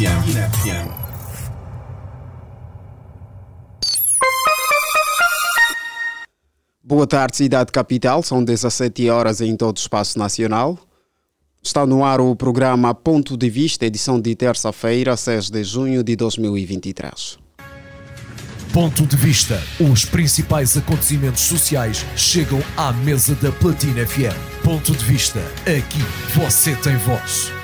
FM. Boa tarde, cidade capital. São 17 horas em todo o espaço nacional. Está no ar o programa Ponto de Vista, edição de terça-feira, 6 de junho de 2023. Ponto de Vista. Os principais acontecimentos sociais chegam à mesa da Platina FM. Ponto de Vista. Aqui você tem voz.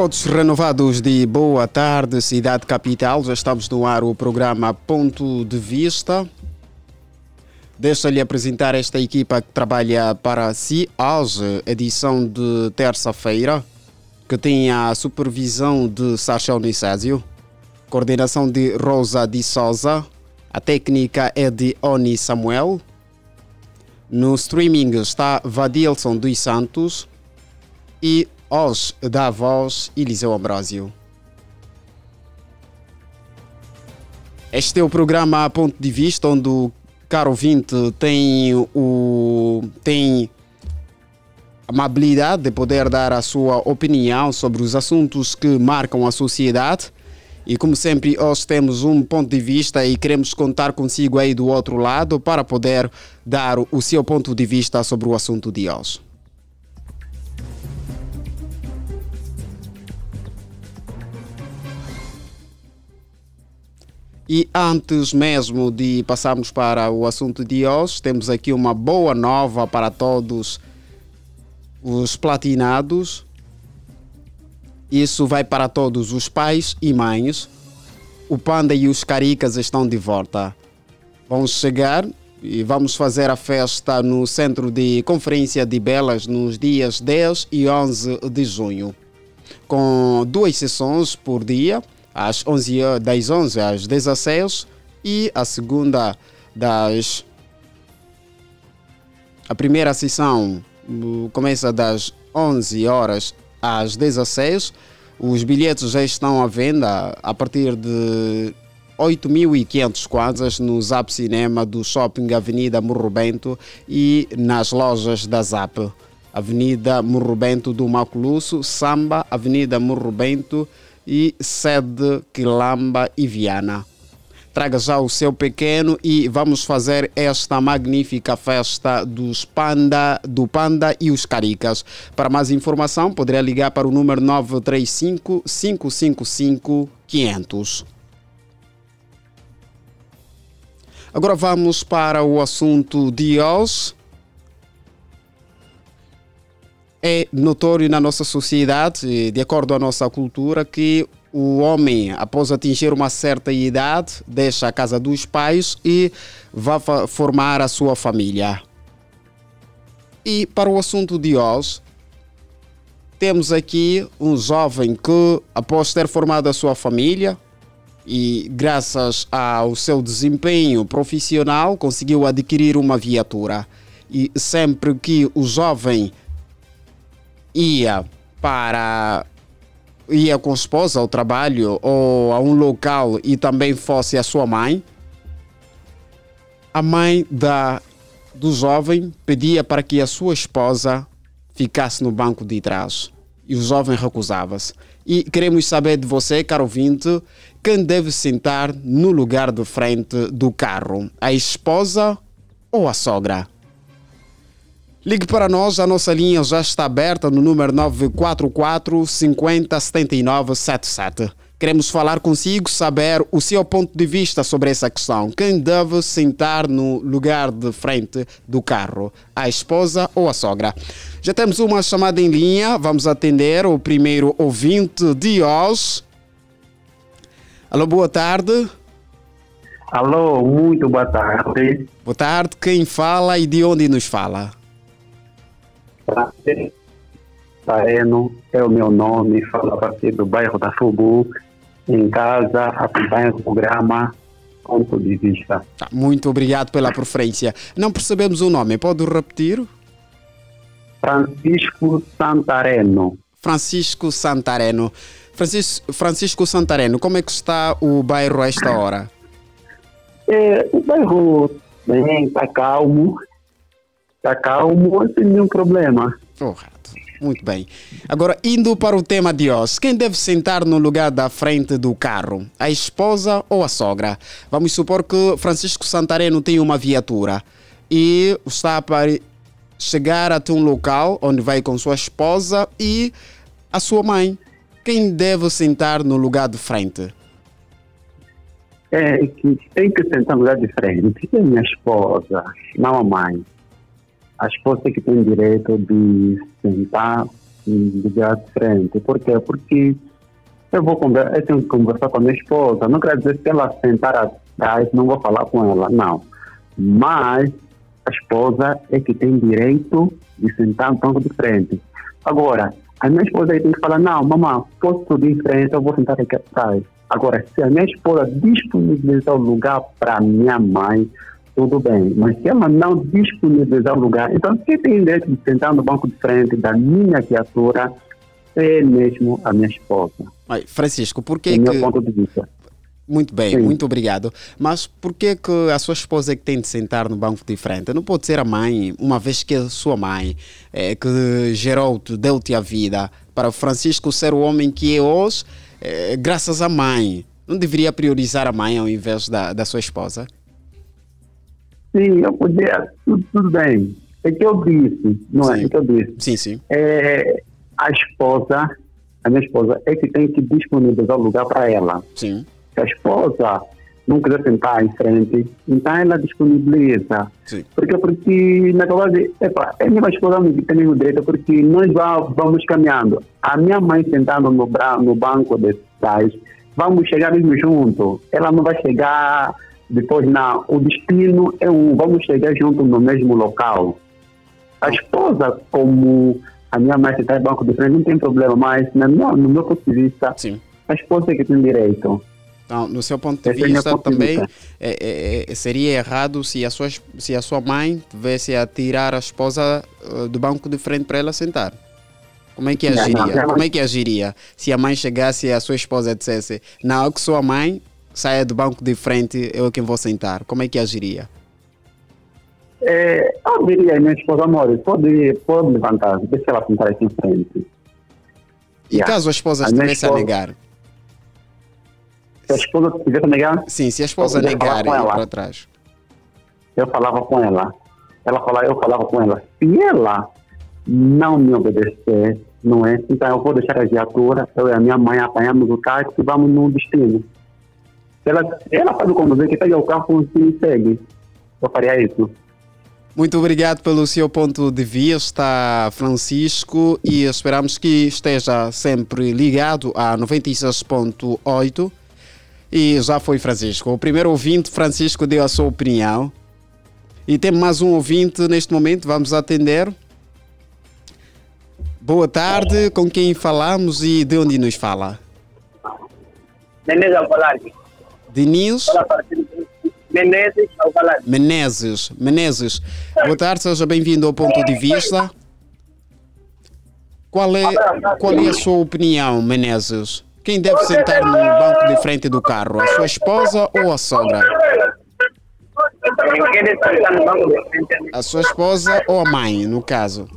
Votos renovados de boa tarde, cidade capital. Já estamos no ar o programa Ponto de Vista. Deixa-lhe apresentar esta equipa que trabalha para si hoje, edição de terça-feira, que tem a supervisão de Sachel Nicésio, coordenação de Rosa de Souza, a técnica é de Oni Samuel. No streaming está Vadilson dos Santos e Hoje dá voz Eliseu Ambrosio. Este é o programa ponto de vista onde o caro ouvinte tem, o, tem a amabilidade de poder dar a sua opinião sobre os assuntos que marcam a sociedade. E como sempre, hoje temos um ponto de vista e queremos contar consigo aí do outro lado para poder dar o seu ponto de vista sobre o assunto de hoje. E antes mesmo de passarmos para o assunto de hoje, temos aqui uma boa nova para todos os platinados. Isso vai para todos os pais e mães. O Panda e os Caricas estão de volta. Vamos chegar e vamos fazer a festa no Centro de Conferência de Belas nos dias 10 e 11 de junho, com duas sessões por dia às 11, das 11 às 16 e a segunda das a primeira sessão começa das 11 horas às 16. Os bilhetes já estão à venda a partir de 8.500 kwanzas no Zap Cinema do Shopping Avenida Morro Bento e nas lojas da Zap. Avenida Morro Bento do Maculusso, Samba, Avenida Morro Bento, e sede Quilamba e Viana. Traga já o seu pequeno e vamos fazer esta magnífica festa dos panda, do Panda e os Caricas. Para mais informação, poderá ligar para o número 935 555 500. Agora vamos para o assunto de hoje. É notório na nossa sociedade, de acordo com a nossa cultura, que o homem, após atingir uma certa idade, deixa a casa dos pais e vai formar a sua família. E para o assunto de hoje, temos aqui um jovem que, após ter formado a sua família e graças ao seu desempenho profissional, conseguiu adquirir uma viatura. E sempre que o jovem ia para ia com a esposa ao trabalho ou a um local e também fosse a sua mãe, a mãe da, do jovem pedia para que a sua esposa ficasse no banco de trás. E o jovem recusava-se. E queremos saber de você, caro ouvinte, quem deve sentar no lugar de frente do carro? A esposa ou a sogra? Ligue para nós, a nossa linha já está aberta no número 944 50 79 77. Queremos falar consigo, saber o seu ponto de vista sobre essa questão. Quem deve sentar no lugar de frente do carro? A esposa ou a sogra? Já temos uma chamada em linha, vamos atender o primeiro ouvinte de hoje. Alô, boa tarde. Alô, muito boa tarde. Boa tarde, quem fala e de onde nos fala? Santareno é o meu nome, falo a partir do bairro da Fubu, em casa, acompanho o programa Ponto de Vista. Tá, muito obrigado pela preferência. Não percebemos o nome, pode repetir? Francisco Santareno. Francisco Santareno. Francisco, Francisco Santareno, como é que está o bairro a esta hora? É, o bairro bem, está calmo, está calmo, tem nenhum problema. Correto. Muito bem. Agora, indo para o tema de hoje, quem deve sentar no lugar da frente do carro? A esposa ou a sogra? Vamos supor que Francisco Santareno tem uma viatura e está para chegar até um local onde vai com sua esposa e a sua mãe. Quem deve sentar no lugar de frente? É tem que sentar no lugar de frente. É minha esposa, não a mãe. A esposa que tem direito de sentar no lugar de frente. Por quê? Porque eu vou conversar, eu tenho que conversar com a minha esposa. Não quer dizer que ela sentar atrás, não vou falar com ela, não. Mas a esposa é que tem direito de sentar no banco de frente. Agora, a minha esposa aí tem que falar, não, mamãe, posso subir em frente, eu vou sentar aqui atrás. Agora, se a minha esposa disponibilizar o lugar para minha mãe, tudo bem. Mas se ela não disponibilizar o lugar, então quem tem direito de sentar no banco de frente da minha criatura é mesmo a minha esposa. Francisco, por que, é que... meu ponto de vista. Muito bem, Sim. muito obrigado. Mas por que, que a sua esposa é que tem de sentar no banco de frente? Não pode ser a mãe, uma vez que a sua mãe é, que gerou-te, deu-te a vida, para Francisco ser o homem que é hoje, é, graças à mãe. Não deveria priorizar a mãe ao invés da, da sua esposa? Sim, eu podia, tudo, tudo bem. É que eu disse, não sim. é? É que eu disse. Sim, sim. É, a esposa, a minha esposa, é que tem que disponibilizar o lugar para ela. Sim se a esposa não quiser sentar em frente, então ela disponibiliza. Sim. Porque, porque na verdade, epa, é minha esposa que tem o direito, porque nós vamos caminhando. A minha mãe sentando no, no banco de trás, vamos chegar mesmo junto. Ela não vai chegar depois, não. O destino é um, vamos chegar junto no mesmo local. A esposa, como a minha mãe sentar no banco de frente, não tem problema, mas no meu, no meu ponto de vista, Sim. a esposa é que tem direito. Então, no seu ponto de vista, também é, é, é, seria errado se a, sua, se a sua mãe tivesse a tirar a esposa uh, do banco de frente para ela sentar. Como é que agiria? Como é que agiria se a mãe chegasse e a sua esposa dissesse: Não, que sua mãe saia do banco de frente, eu é quem vou sentar? Como é que agiria? É, eu diria, minha esposa, amor, pode, pode levantar, deixa ela sentar aqui em frente. E yeah. caso a esposa a estivesse esposa... a negar? Se a esposa quiser negar? Sim, se a esposa negar e para trás. Eu falava com ela. Ela falava, eu falava com ela. Se ela não me obedecer, não é? Então eu vou deixar a viatura, eu e a minha mãe apanhamos o táxi e vamos no destino. Ela, ela faz o conduzir que pega o carro e segue. Eu faria isso. Muito obrigado pelo seu ponto de vista, Francisco, e esperamos que esteja sempre ligado a 96.8 e já foi Francisco. O primeiro ouvinte, Francisco, deu a sua opinião. E tem mais um ouvinte neste momento, vamos atender. Boa tarde, com quem falamos e de onde nos fala? Menezes Alvalade. Denise? Menezes Alvalade. Menezes, Menezes. Boa tarde, seja bem-vindo ao Ponto de Vista. Qual é, qual é a sua opinião, Menezes? Quem deve sentar no banco de frente do carro? A sua esposa ou a sogra? A sua esposa ou a mãe, no caso?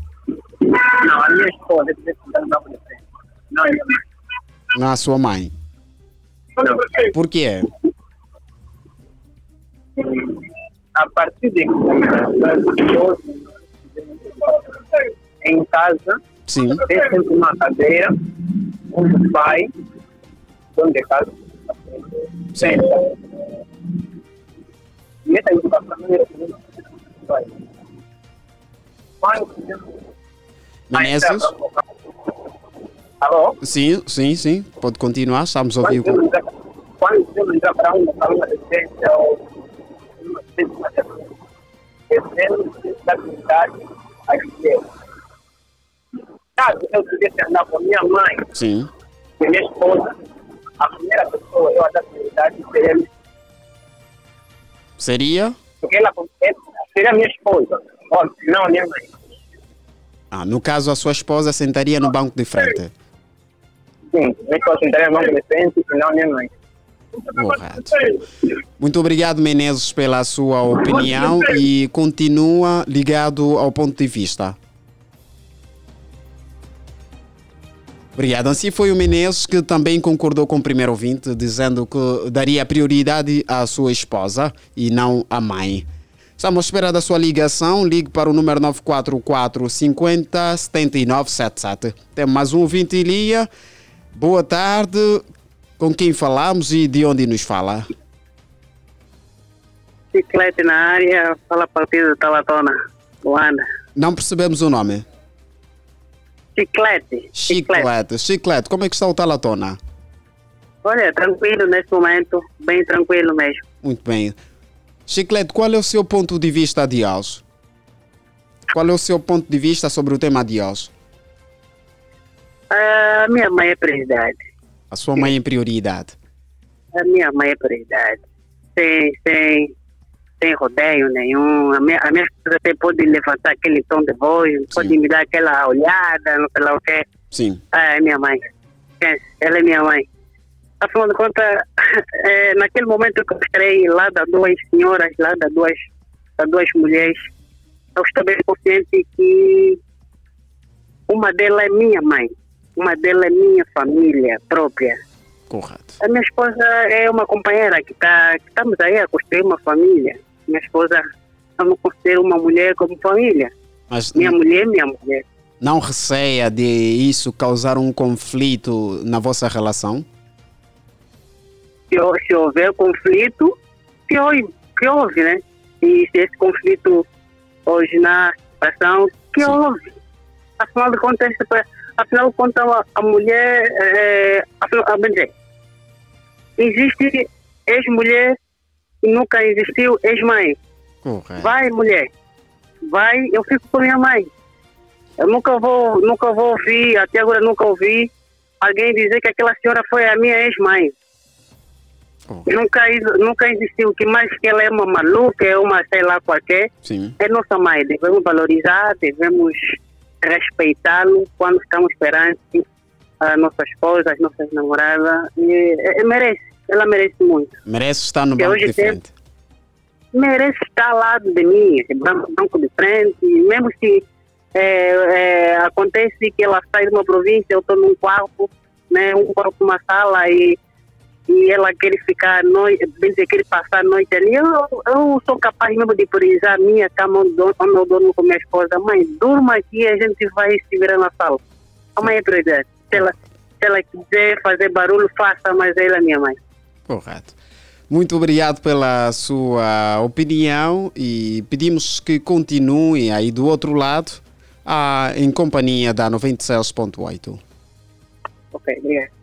Não, a minha esposa deve sentar no banco de frente. Não, a minha mãe. Não a sua mãe? Por quê? A partir de em casa, Sim. tem sempre uma cadeira, um pai dono de casa. Sim. E essa educação é Menésios? Alô? Sim, sim, sim. Pode continuar, estamos a ouvir. Quando você entrar para um local, uma residência ou uma residência, devemos da comunidade a dizer caso eu tivesse andar com a minha mãe, Sim. com a minha esposa, a primeira pessoa eu a dar prioridade seria, Seria? porque ela ela seria a minha esposa, não a minha mãe. Ah, no caso, a sua esposa sentaria no banco de frente. Sim, entraria no banco de frente e não a minha mãe. Muito obrigado, Menezes, pela sua opinião e continua ligado ao ponto de vista. Obrigado. Assim foi o Menezes que também concordou com o primeiro ouvinte, dizendo que daria prioridade à sua esposa e não à mãe. Estamos à espera da sua ligação. Ligue para o número 944 50 79 77. Temos mais um ouvinte, Ilia. Boa tarde. Com quem falamos e de onde nos fala? Chiclete na área, fala partido Talatona, Luanda. Não percebemos o nome. Chiclete. Chiclete. Chiclete, como é que está o Talatona? Olha, tranquilo nesse momento, bem tranquilo mesmo. Muito bem. Chiclete, qual é o seu ponto de vista de hoje? Qual é o seu ponto de vista sobre o tema de hoje? A minha mãe é prioridade. A sua mãe em prioridade. A minha mãe é prioridade. Sem, sem, sem rodeio nenhum. A minha, a minha esposa até pode levantar aquele tom de voz, pode me dar aquela olhada, não sei lá o quê. Sim. Ah, é minha mãe. É, Ela é minha mãe. Afinal de contas, é, naquele momento que eu estarei lá das duas senhoras, lá das duas, das duas mulheres, eu estou bem consciente que uma delas é minha mãe, uma delas é minha família própria. Correto. A minha esposa é uma companheira que está que estamos aí a construir uma família. Minha esposa, não considero uma mulher como família. Mas Minha mulher é minha mulher. não receia de isso causar um conflito na vossa relação? se, se houver conflito, que houve, que houve, né? E se esse conflito hoje na situação, que houve. Afinal de contas, afinal de contas, a, mulher, é, afinal, a, bem dizer, existe ex-mulher e nunca existiu ex-mãe. Correto. Vai, mulher. Vai, eu fico com minha mãe. Eu nunca vou, nunca vou ouvir, até agora nunca ouvi alguém dizer que aquela senhora foi a minha ex-mãe. Nunca, ex- nunca existiu que mais que ela é uma maluca, é uma sei lá qualquer. Sim. É nossa mãe, devemos valorizar, devemos respeitá-lo quando estamos perante a nossa esposa, as nossas namoradas. E, é- é- merece, ela merece muito Merece estar no banco de frente. merece estar ao lado de mim, banco, banco de frente, mesmo se é, é, acontece que ela sai de uma província, eu estou num quarto, né, um quarto, uma sala e, e ela quer ficar, noite, bem dizer, quer passar a noite ali, eu, eu sou capaz mesmo de priorizar a minha cama onde, eu- durmo com minha esposa. Mãe, durma aqui a gente vai se virar na sala. A mãe é prioridade. Se ela, se ela quiser fazer barulho, faça, mas ela é minha mãe. Correto. Muito obrigado pela sua opinião e pedimos que continue aí do outro lado ah, em companhia da 96.8. Ok, obrigado.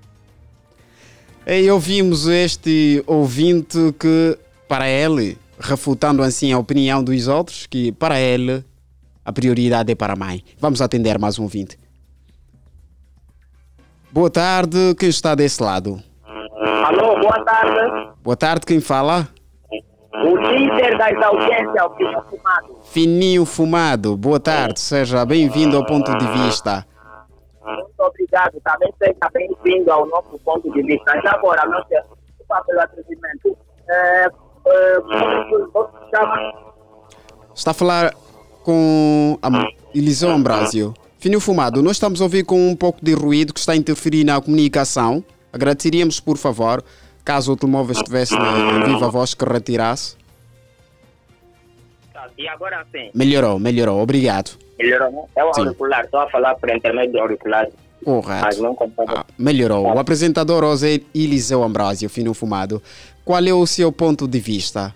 E ouvimos este ouvinte que, para ele, refutando assim a opinião dos outros, que para ele a prioridade é para a mãe. Vamos atender mais um ouvinte. Boa tarde, quem está desse lado? Alô, boa tarde. Boa tarde, quem fala? O líder das audiências, o Pinho Fumado. Fininho Fumado, boa tarde, seja bem-vindo ao ponto de vista. Muito obrigado. Também seja bem-vindo ao nosso ponto de vista. Já agora, não se desculpa pelo atrevimento. É, é, como chama? Está a falar com a Eliseu Ambrásio. Fininho Fumado, nós estamos a ouvir com um pouco de ruído que está a interferir na comunicação. Agradeceríamos, por favor, caso o telemóvel estivesse na viva voz, que retirasse. Tá, E agora sim. Melhorou, melhorou, obrigado. Melhorou, né? É o Sim. auricular. Estou a falar por intermédio do auricular. Mas Correto. não compara. Ah, melhorou. O apresentador hoje é Eliseu Ambrásio, Fininho Fumado. Qual é o seu ponto de vista?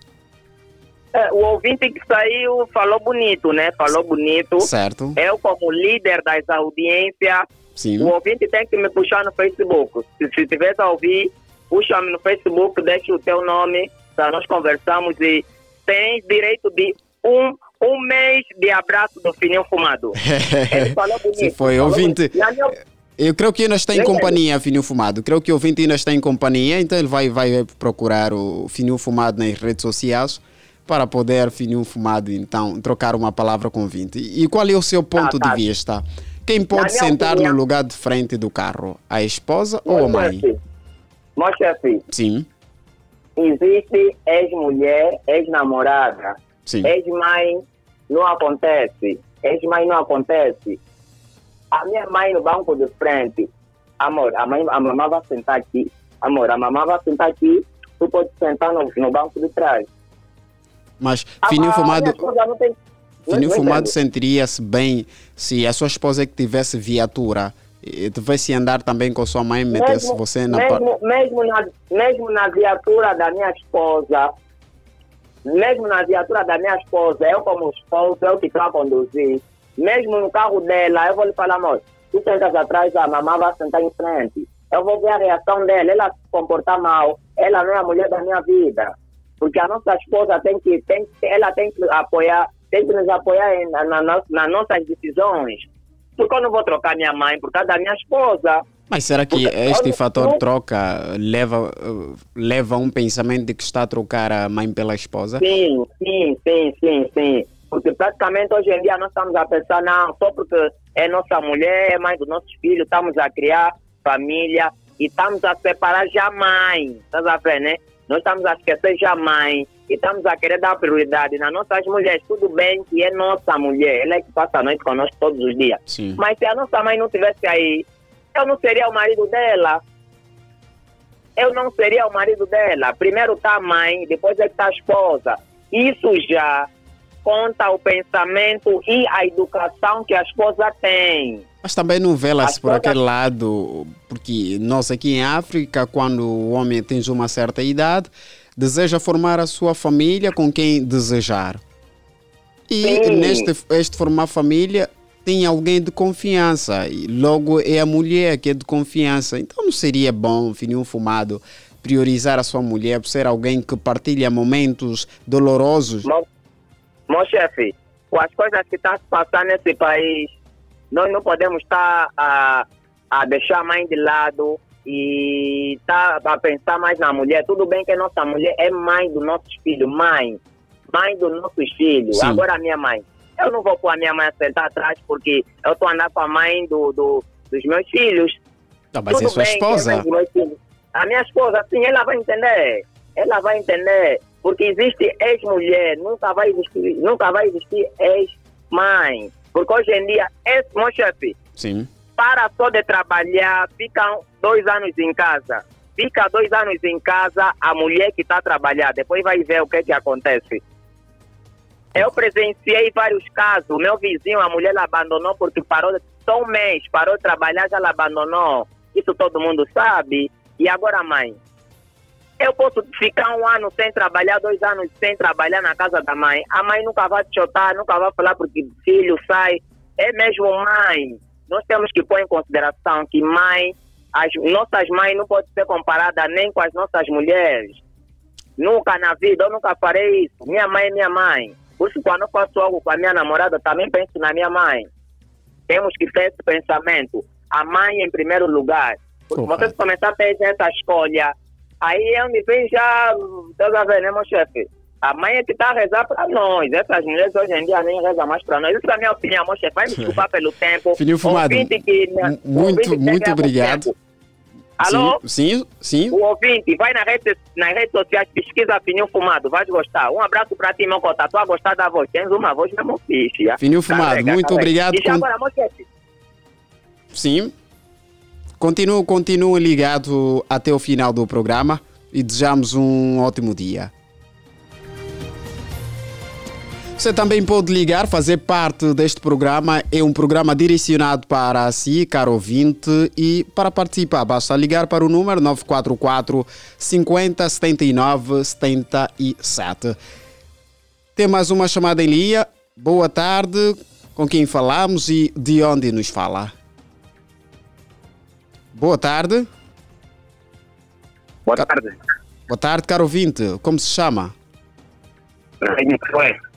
É, o ouvinte que saiu falou bonito, né? Falou bonito. Certo? Eu, como líder das audiências, Sim. o ouvinte tem que me puxar no Facebook. Se, se tiver a ouvir, puxa-me no Facebook, deixa o teu nome, tá? nós conversamos e tens direito de um, um mês de abraço do fininho fumado. Ele falou bonito. Se foi falou ouvinte. Eu creio que ainda está em companhia, Fininho Fumado. Creio que o ouvinte ainda está em companhia, então ele vai, vai procurar o Fininho Fumado nas redes sociais para poder, Fininho Fumado, então, trocar uma palavra com o ouvinte. E qual é o seu ponto tá. de vista? Quem pode sentar opinião- no lugar de frente do carro? A esposa ou a mãe? Meu chefe, Sim, existe ex-mulher, ex-namorada, sim. ex-mãe, não acontece. Ex-mãe não acontece. A minha mãe no banco de frente, amor, a, mãe, a mamãe vai sentar aqui. Amor, a mamãe vai sentar aqui, tu pode sentar no, no banco de trás. Mas A- Fininho Fumado, não tem- Fininho não Fumado sentiria-se bem se a sua esposa que tivesse viatura e tivesse andar também com sua mãe, metesse mesmo, você na mesmo, mesmo, na, mesmo na viatura da minha esposa, mesmo na viatura da minha esposa, eu como esposo, eu que estou a conduzir, mesmo no carro dela, eu vou lhe falar, amor, tu sentas atrás, a mamãe vai sentar em frente. Eu vou ver a reação dela, ela se comportar mal, ela não é a mulher da minha vida. Porque a nossa esposa tem que, tem, ela tem que apoiar, tem que nos apoiar na, na, nas nossas decisões. Porque eu não vou trocar minha mãe por causa da minha esposa. Mas será que Porque- este olha, fator não- troca leva, uh, leva a um pensamento de que está a trocar a mãe pela esposa? Sim, sim, sim, sim, sim. Porque praticamente hoje em dia nós estamos a pensar, não, só porque é nossa mulher, é mãe dos nossos filhos, estamos a criar família e estamos a separar jamais. Estás a ver, né? Nós estamos a esquecer jamais e estamos a querer dar prioridade nas nossas mulheres. Tudo bem que é nossa mulher, ela é que passa a noite conosco todos os dias. Sim. Mas se a nossa mãe não estivesse aí, eu não seria o marido dela. Eu não seria o marido dela. Primeiro está a mãe, depois é que está a esposa. Isso já conta o pensamento e a educação que a esposa tem. Mas também não vela-se As por aquele lado, porque nós aqui em África, quando o homem atinge uma certa idade, deseja formar a sua família com quem desejar. E Sim. neste este formar família tem alguém de confiança, e logo é a mulher que é de confiança. Então não seria bom, fininho fumado, priorizar a sua mulher por ser alguém que partilha momentos dolorosos? Meu, meu chefe, com as coisas que estão se passando nesse país, nós não podemos estar a, a deixar a mãe de lado e estar a pensar mais na mulher. Tudo bem que a nossa mulher é mãe dos nossos filhos, mãe, mãe dos nossos filhos. Sim. Agora a minha mãe. Eu não vou pôr a minha mãe a sentar atrás porque eu estou andando com a mãe do, do- dos meus filhos. Ah, mas é Tudo sua bem, esposa. é filhos. A minha esposa, sim, ela vai entender. Ela vai entender. Porque existe ex-mulher, nunca vai existir, nunca vai existir ex-mãe. Porque hoje em dia, esse meu chefe, Sim. para só de trabalhar, ficam dois anos em casa. Fica dois anos em casa a mulher que está a trabalhar. Depois vai ver o que, que acontece. Eu presenciei vários casos. Meu vizinho, a mulher ela abandonou porque parou, só um mês, parou de trabalhar, já ela abandonou. Isso todo mundo sabe. E agora, mãe? Eu posso ficar um ano sem trabalhar, dois anos sem trabalhar na casa da mãe. A mãe nunca vai te chotar, nunca vai falar porque filho sai. É mesmo mãe. Nós temos que pôr em consideração que mãe, as nossas mães não podem ser comparadas nem com as nossas mulheres. Nunca na vida, eu nunca farei isso. Minha mãe é minha mãe. Isso, quando eu faço algo com a minha namorada, também penso na minha mãe. Temos que ter esse pensamento. A mãe em primeiro lugar. Porque Correto. você começar a ter essa escolha, aí eu me vejo já, estás a ver, né, meu chefe? A mãe é que está a rezar para nós. Essas mulheres hoje em dia nem rezam mais para nós. Essa é a minha opinião, meu chefe. Vai me desculpar pelo tempo. Fininho Fumado, que- ouvinte muito, muito pouco obrigado. tempo. Alô? Sim, sim, sim. O ouvinte, vai nas redes, nas redes sociais, pesquisa Fininho Fumado, vais gostar. Um abraço para ti, meu cota. Tu a gostar da voz. Tens uma voz mesmo fixe. já. Fininho Fumado, Carrega, muito carrega. obrigado. E já agora, Sim. Continue, continue ligado até o final do programa e desejamos um ótimo dia. Você também pode ligar, fazer parte deste programa. É um programa direcionado para si, caro ouvinte, e para participar basta ligar para o número 944 50 79 77. Tem mais uma chamada em linha. Boa tarde. Com quem falamos e de onde nos fala? Boa tarde. boa tarde. Boa tarde, caro ouvinte. Como se chama? Foi.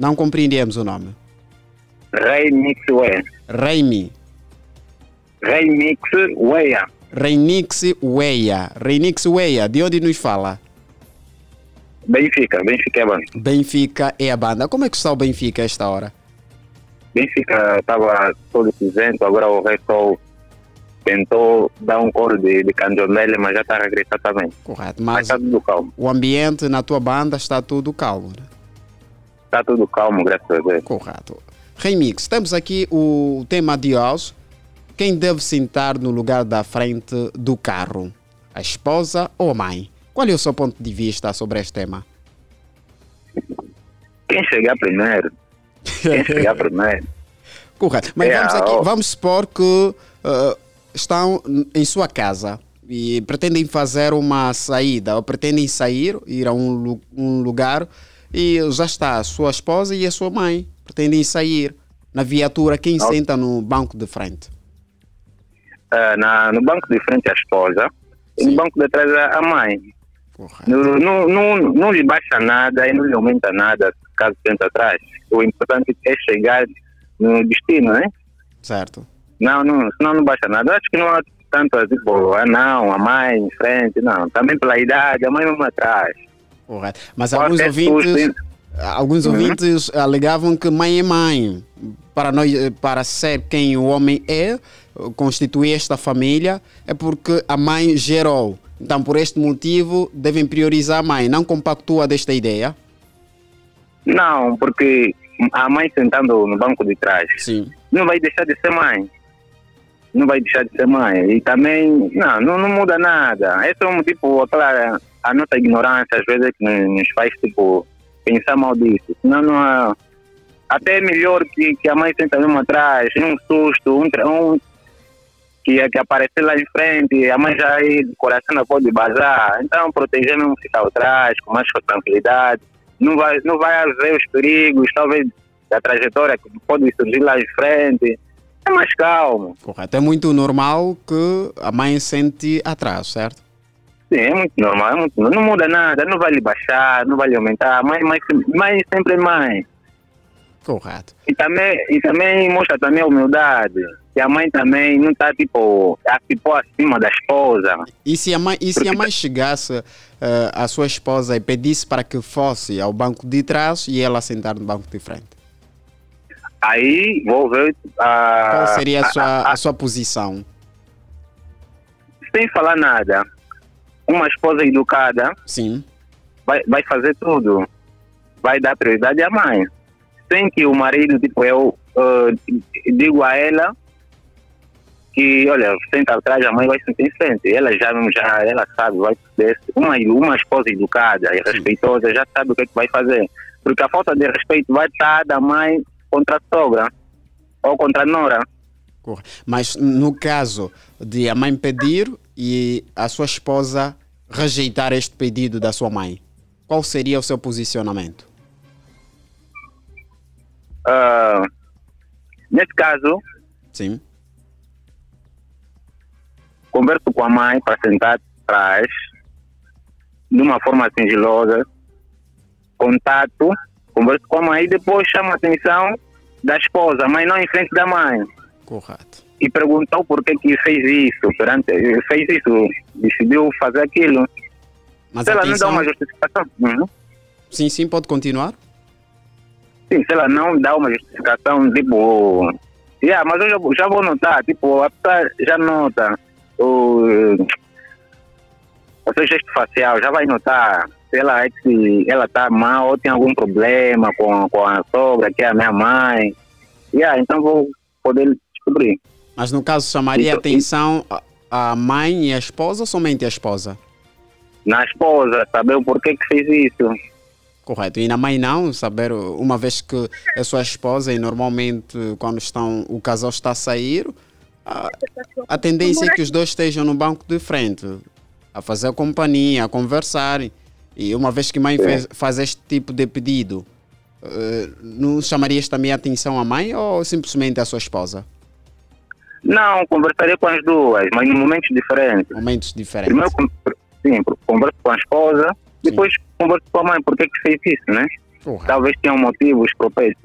Não compreendemos o nome. Remix Weia. Reimi. Remix Weia. Reinix Weia. Reinix Weia, de onde nos fala? Benfica, Benfica é bom. Benfica é a banda. Como é que está o Benfica a esta hora? Benfica estava todo cinzento, agora o resto tentou dar um coro de, de candomblé, mas já está a regressar também. Correto. Mas Mas está tudo calmo. o ambiente na tua banda está tudo calmo. né? Está tudo calmo, graças a Deus. Correto. Remix, temos aqui o tema de hoje. Quem deve sentar no lugar da frente do carro? A esposa ou a mãe? Qual é o seu ponto de vista sobre este tema? Quem chegar primeiro, quem chegar primeiro. Correto. Mas É, vamos, aqui, vamos supor que eh, estão em sua casa e pretendem fazer uma saída, ou pretendem sair, ir a um, um lugar e já está a sua esposa e a sua mãe. Pretendem sair. Na viatura, quem Ó. senta no banco de frente? Ah, na, no banco de frente a esposa e Sim. no banco de trás a a mãe. Não, não, não, não lhe baixa nada e não lhe aumenta nada caso senta atrás. O importante é chegar no destino, né? Certo. Não, não, senão não baixa nada. Acho que não há tanto tipo, ah não, a mãe em frente, não. Também pela idade, a mãe mesmo atrás. Correto. Mas alguns ter ouvintes, alguns Uhum. ouvintes alegavam que mãe é mãe. Para, nós, para ser quem o homem é, constituir esta família, é porque a mãe gerou. Então, por este motivo, devem priorizar a mãe. Não compactua desta ideia? Não, porque a mãe sentando no banco de trás Sim. não vai deixar de ser mãe. Não vai deixar de ser mãe. E também, não, não, não muda nada. Esse é um tipo, aquela, a nossa ignorância às vezes é que nos faz, tipo, pensar mal disso. Senão não há, até é melhor que, que a mãe senta mesmo atrás, num susto, um, um que, que aparecer lá em frente, a mãe já aí, o coração não pode bazar. Então, proteger mesmo ficar atrás, com mais tranquilidade. Não vai, não vai haver os perigos, talvez, da trajetória que pode surgir lá em frente. É mais calmo. Correto. É muito normal que a mãe sente atrás, certo? Sim, é muito normal, é muito, não muda nada, não vai lhe baixar, não vai lhe aumentar. Mãe, mãe, mãe sempre é mãe. Correto. E também, e também mostra também a humildade. Que a mãe também não está, tipo, a tipo acima da esposa. E se a mãe, e se a mãe chegasse eh, à sua esposa e pedisse para que fosse ao banco de trás e ela sentar no banco de frente? Aí vou ver a. Qual seria a a- sua, a- a sua posição? sem falar nada. Uma esposa educada Sim. vai, vai fazer tudo. Vai dar prioridade à mãe. Sem que o marido, tipo, eu ah, digo a ela que, olha, senta atrás, a mãe vai sentar em frente. Ela já, já ela sabe, vai. Uma, uma esposa educada e respeitosa já sabe o que, é que vai fazer. Porque a falta de respeito vai estar da mãe contra a sogra ou contra a nora. Mas no caso de a mãe pedir e a sua esposa rejeitar este pedido da sua mãe, qual seria o seu posicionamento? Ah, nesse caso, Sim. converso com a mãe para sentar atrás, de uma forma sigilosa, contato, converso com a mãe e depois chamo a atenção da esposa, mas não em frente da mãe. Correto. E perguntou por que que fez isso, perante, fez isso, decidiu fazer aquilo. Mas Se ela não dá atenção, uma justificação, uhum. sim, sim, pode continuar? sim, se ela não dá uma justificação, tipo, yeah, mas eu já, já vou notar, tipo, a pessoa já nota o, o seu gesto facial, já vai notar se ela é que ela tá mal ou tem algum problema com, com a sogra, que é a minha mãe. Yeah, então vou poder descobrir. Mas no caso chamaria Então, atenção a- mãe e a esposa ou somente a esposa? Na esposa, saber o porquê que fez isso. Correto. E na mãe não, saber, uma vez que é sua esposa e normalmente quando estão, o casal está a sair, a, a tendência é que os dois estejam no banco de frente, a fazer companhia, a conversarem. E uma vez que a mãe fez, faz este tipo de pedido, eh, não chamarias também a atenção à mãe ou simplesmente à sua esposa? Não, conversaria com as duas, mas em momentos diferentes. Momentos diferentes. Primeiro, sim, converso com a esposa, depois converso com a mãe, por que que fez isso, né? Correto. Talvez tenham motivos propícios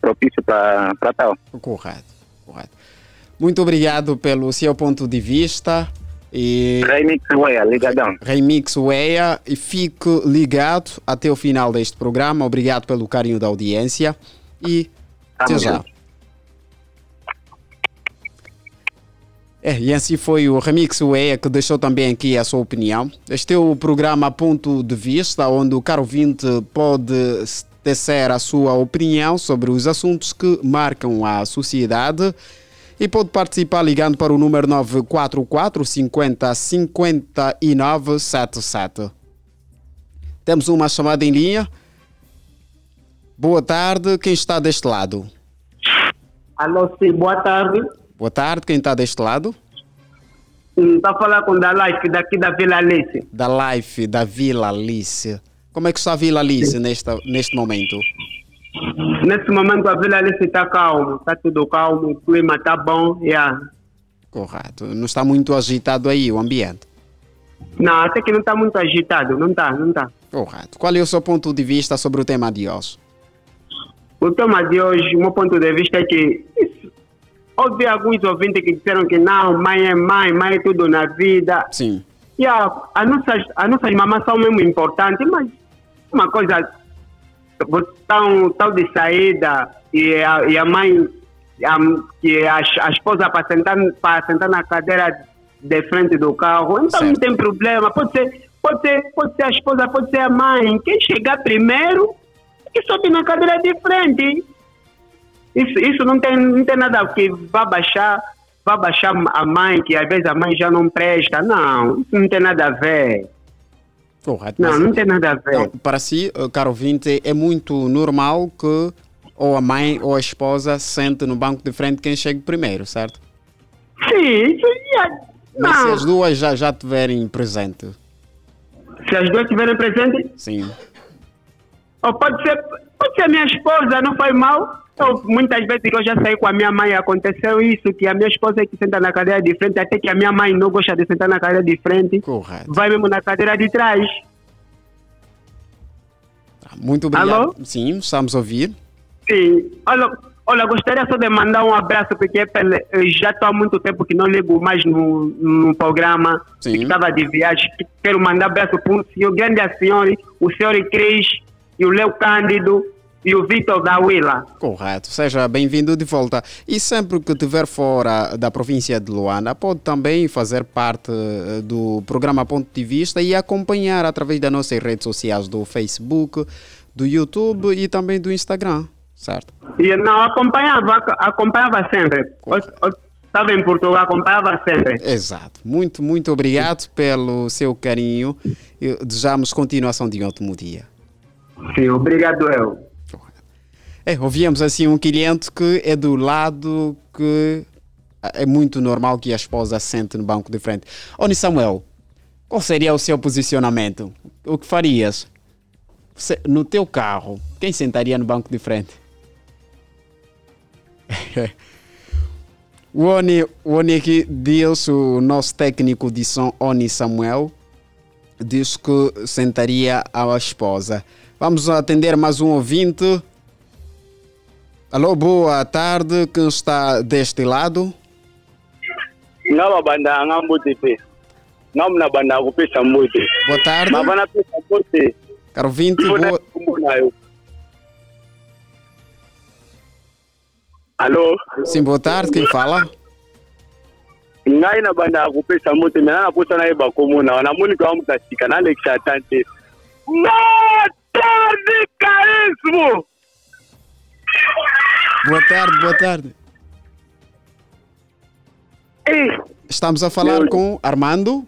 propício para tal. Correto, correto. Muito obrigado pelo seu ponto de vista. E Remix Weia, ligadão. Remix Weia e fique ligado até o final deste programa. Obrigado pelo carinho da audiência e até já. É, e assim foi o Remix Weia que deixou também aqui a sua opinião. Este é o programa Ponto de Vista, onde o caro ouvinte pode tecer a sua opinião sobre os assuntos que marcam a sociedade e pode participar ligando para o número 944 50 59 77. Temos uma chamada em linha. Boa tarde, quem está deste lado? Alô, sim, boa tarde. Boa tarde, quem está deste lado? Está a falar com o da Life daqui da Vila Alice. Da Life da Vila Alice. Como é que está a Vila Alice nesta, neste momento? Nesse momento a Vila Alice está calmo, está tudo calmo, o clima está bom. Yeah. Correto. Não está muito agitado aí o ambiente? Não, até que não está muito agitado, não está, não está. Correto. Qual é o seu ponto de vista sobre o tema de hoje? O tema de hoje, o meu ponto de vista é que houve alguns ouvintes que disseram que não, mãe é mãe, mãe é tudo na vida. Sim. Yeah, as, nossas, as nossas mamães são mesmo importantes, mas uma coisa, estão tão de saída e a, e a mãe, a, que a, a esposa para sentar, para sentar na cadeira de frente do carro, então não Certo. tem problema, pode ser, pode, ser, pode ser a esposa, pode ser a mãe, quem chegar primeiro, que sobe na cadeira de frente. Isso, isso não, tem, não tem nada que vá baixar, vá baixar a mãe, que às vezes a mãe já não presta. Não, isso não tem nada a ver. Correto. Não, não tem nada a ver. então, para si, eh, caro ouvinte, é muito normal que ou a mãe ou a esposa sente no banco de frente quem chega primeiro, certo? Sim, isso já. Mas se Não, as duas já, já tiverem presente, se as duas estiverem presentes, sim. ou pode ser, pode ser a minha esposa, não foi mal. Ou, muitas vezes eu já saí com a minha mãe, aconteceu isso, que a minha esposa é que senta na cadeira de frente, até que a minha mãe não gosta de sentar na cadeira de frente, Correto. vai mesmo na cadeira de trás. Muito obrigado. Alô? Sim, estamos a ouvir. Sim. Olha, olha, gostaria só de mandar um abraço, porque eu já estou há muito tempo que não ligo mais no, no programa. Estava de viagem. Quero mandar abraço para um senhor, grande a senhora, o senhor Cris, e o Leo Cândido, e o Vitor da Willa. Correto, seja bem-vindo de volta. E sempre que estiver fora da província de Luanda, pode também fazer parte eh, do programa Ponto de Vista e acompanhar através das nossas redes sociais do Facebook, do YouTube e também do Instagram, certo? E não, acompanhava, acompanhava sempre. Estava em Portugal, acompanhava sempre. Exato. Muito, muito obrigado pelo seu carinho desejamos continuação de um ótimo dia. Sim, obrigado eu. É, ouvimos assim um cliente que é do lado que é muito normal que a esposa sente no banco de frente. Oni Samuel, qual seria o seu posicionamento? O que farias? No teu carro, quem sentaria no banco de frente? o Oni, o Oni aqui diz, o nosso técnico de som, Oni Samuel, diz que sentaria a esposa. Vamos atender mais um ouvinte. Alô, boa tarde. Quem está deste lado? ngaba banda ngambuti pe ngamna banda kupesa mbuti Boa tarde. mavana pesa mbuti Caro funa boa... allo sim, boa tarde. Quem fala? ngai na banda kupesa mbuti mina napusa nayeba komona namoni kama mutasika nalekisa tante boa tarde carismo Boa tarde, boa tarde. Estamos a falar com Armando.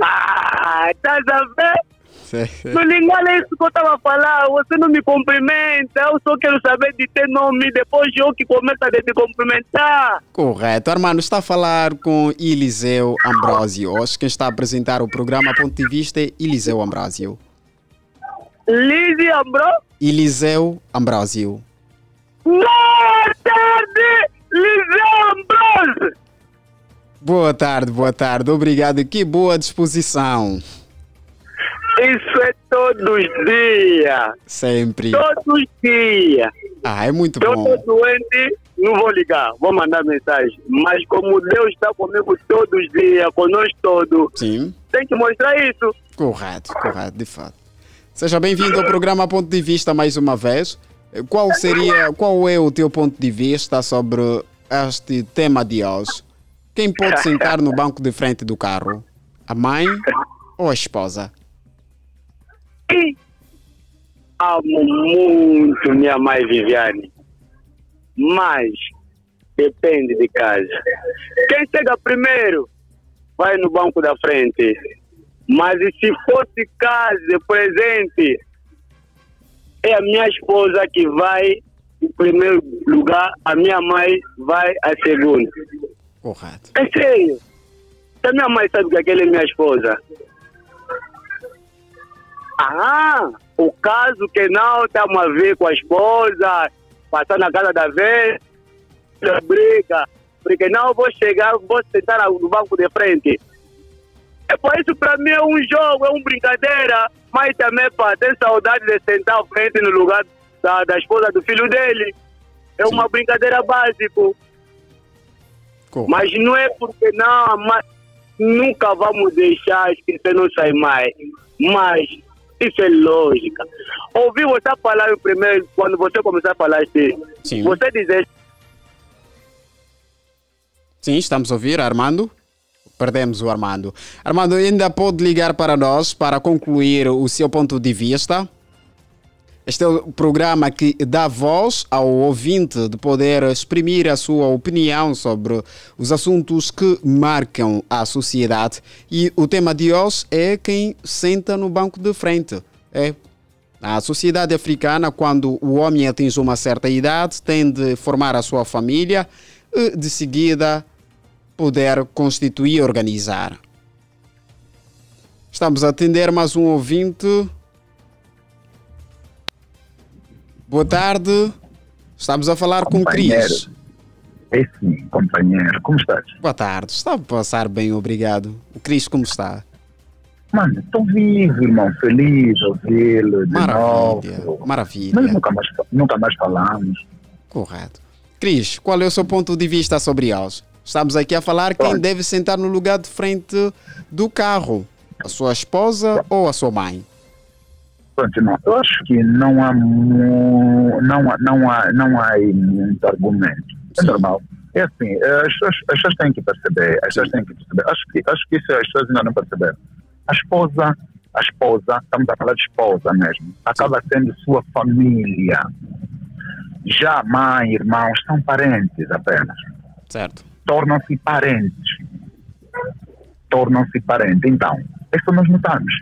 ah, estás a ver? Sim. No lingala isso que eu estava a falar, você não me cumprimenta, eu só quero saber de ter nome, depois eu que começa a te cumprimentar. Correto. Armando está a falar com Eliseu Ambrosio. Hoje quem está a apresentar o programa Ponto de Vista é Eliseu Ambrosio. Lizzie Ambro, Eliseu Ambrosio. Boa tarde, Ambrose. Boa tarde, boa tarde. Obrigado. Que boa disposição. Isso é todos os dias. Sempre. Todos os dias. Ah, é muito eu bom. estou doente, não vou ligar, vou mandar mensagem. Mas como Deus está comigo todos os dias, conosco todos, Sim, tem que mostrar isso. correto, correto, de fato. Seja bem-vindo ao programa Ponto de Vista mais uma vez. Qual seria, qual é o teu ponto de vista sobre este tema de hoje? Quem pode sentar no banco de frente do carro? A mãe ou a esposa? Amo muito minha mãe Viviane, mas depende de casa. Quem chega primeiro vai no banco da frente. Mas se fosse casa presente, é a minha esposa que vai em primeiro lugar, a minha mãe vai a segundo. Correto. É sério. Se a minha mãe sabe que aquela é minha esposa. Ah, o caso que não estamos a ver com a esposa, passar na casa da vez, briga, porque não vou chegar, vou sentar no banco de frente. É por isso para mim é um jogo, é uma brincadeira, mas também para ter saudade de sentar à frente no lugar da, da esposa do filho dele. É uma brincadeira básica. Mas não é porque não, mas nunca vamos deixar que você não sai mais. Mas isso é lógica. Ouvi você falar primeiro, quando você começar a falar assim, Sim. você dizer Sim, estamos a ouvir, Armando. Perdemos o Armando. Armando, ainda pode ligar para nós para concluir o seu ponto de vista. Este é o programa que dá voz ao ouvinte de poder exprimir a sua opinião sobre os assuntos que marcam a sociedade. E o tema de hoje é quem senta no banco de frente. É a sociedade africana, quando o homem atinge uma certa idade, tem de formar a sua família e, de seguida, poder constituir e organizar. Estamos a atender mais um ouvinte. Boa tarde. Estamos a falar com Cris. É sim, companheiro. Como estás? Boa tarde. Está a passar bem, obrigado. O Cris, como está? Mano, estou vivo, irmão. Feliz ouvi-lo de Maravilha. novo. Maravilha. Nós nunca mais, nunca mais falamos. Correto. Cris, qual é o seu ponto de vista sobre hoje? Estamos aqui a falar quem deve sentar no lugar de frente do carro. A sua esposa ou a sua mãe? Pronto, irmão. Eu acho que não há, não há, não há, não há muito argumento. É Sim. normal. É assim, as pessoas, as pessoas têm que perceber, as pessoas têm que perceber. Acho que, acho que isso as pessoas ainda não perceberam. A esposa, a esposa, estamos a falar de esposa mesmo, acaba sendo sua família. Já mãe, irmãos, são parentes apenas. Certo. Tornam-se parentes. Tornam-se parentes. Então, isso nós notamos.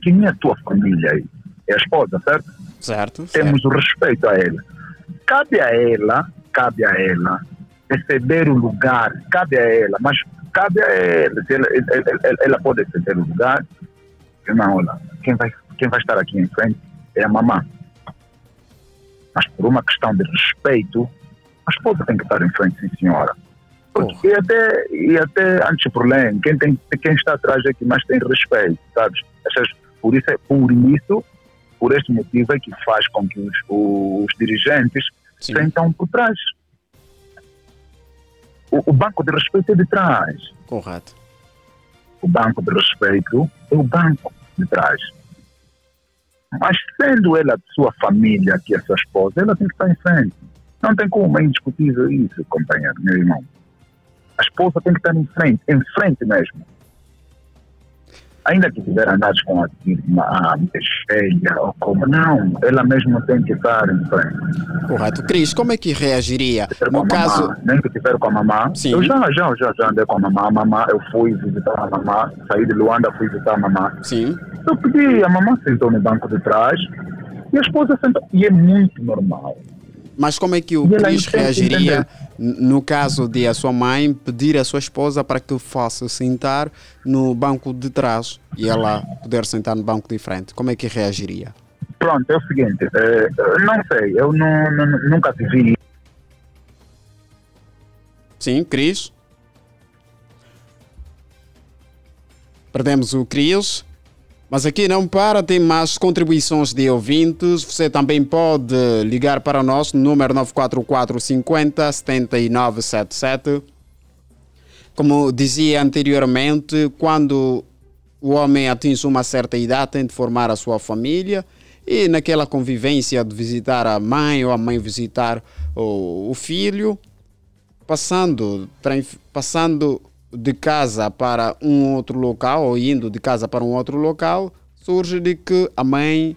Quem é a tua família aí? É a esposa, certo? Certo. certo. Temos o respeito a ela. Cabe a ela, cabe a ela receber o lugar, cabe a ela, mas cabe a ela. Se ela, ela, ela- ela pode receber o lugar, não, olha, quem vai, quem vai estar aqui em frente é a mamã. Mas por uma questão de respeito, a esposa tem que estar em frente, sim senhora. Porque, e, até, e até antes por além, quem, tem, quem está atrás é que mais tem respeito, sabes? Essas- Por isso, é- por isso, por este motivo é que faz com que os, os dirigentes Sim. sentam por trás. O, o banco de respeito é de trás. Correto. O banco de respeito é o banco de trás. Mas sendo ela de sua família, que é sua esposa, ela tem que estar em frente. Não tem como, é indiscutível isso, companheiro, meu irmão. A esposa tem que estar em frente, em frente mesmo. Ainda que tiver andado com a filha, ou como, não, ela mesma tem que estar em frente. Correto. Cris, como é que reagiria no caso. mamã, nem que tiver com a mamã. Sim. Eu já, já, já, já andei com a mamã. A mamã, eu fui visitar a mamã, saí de Luanda, fui visitar a mamã. Sim. Eu pedi, a mamãe sentou no banco de trás e a esposa sentou. E é muito normal. Mas como é que o Cris reagiria no caso de a sua mãe pedir à sua esposa para que faça sentar no banco de trás e ela poder sentar no banco de frente? Como é que reagiria? Pronto, é o seguinte, eh, não sei, eu não, não- nunca vivi Sim, Cris? Perdemos o Cris. Mas aqui não para, tem mais contribuições de ouvintes. Você também pode ligar para nós no número 944 50 7977. Como dizia anteriormente, quando o homem atinge uma certa idade, tem de formar a sua família e naquela convivência de visitar a mãe ou a mãe visitar o, o filho, passando, passando de casa para um outro local ou indo de casa para um outro local, surge de que a mãe,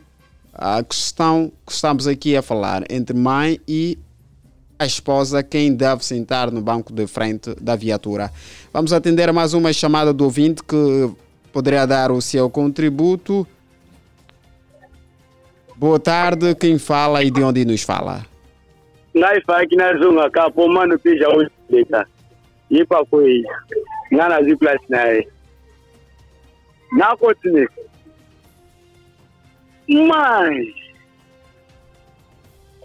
a questão que estamos aqui a falar entre mãe e a esposa, quem deve sentar no banco de frente da viatura. Vamos atender mais uma chamada do ouvinte que poderá dar o seu contributo. Boa tarde, quem fala e de onde nos fala? Nai faki na zunga ka po mano pija o data. yi pa koyi ngana zi place na ye na continue mas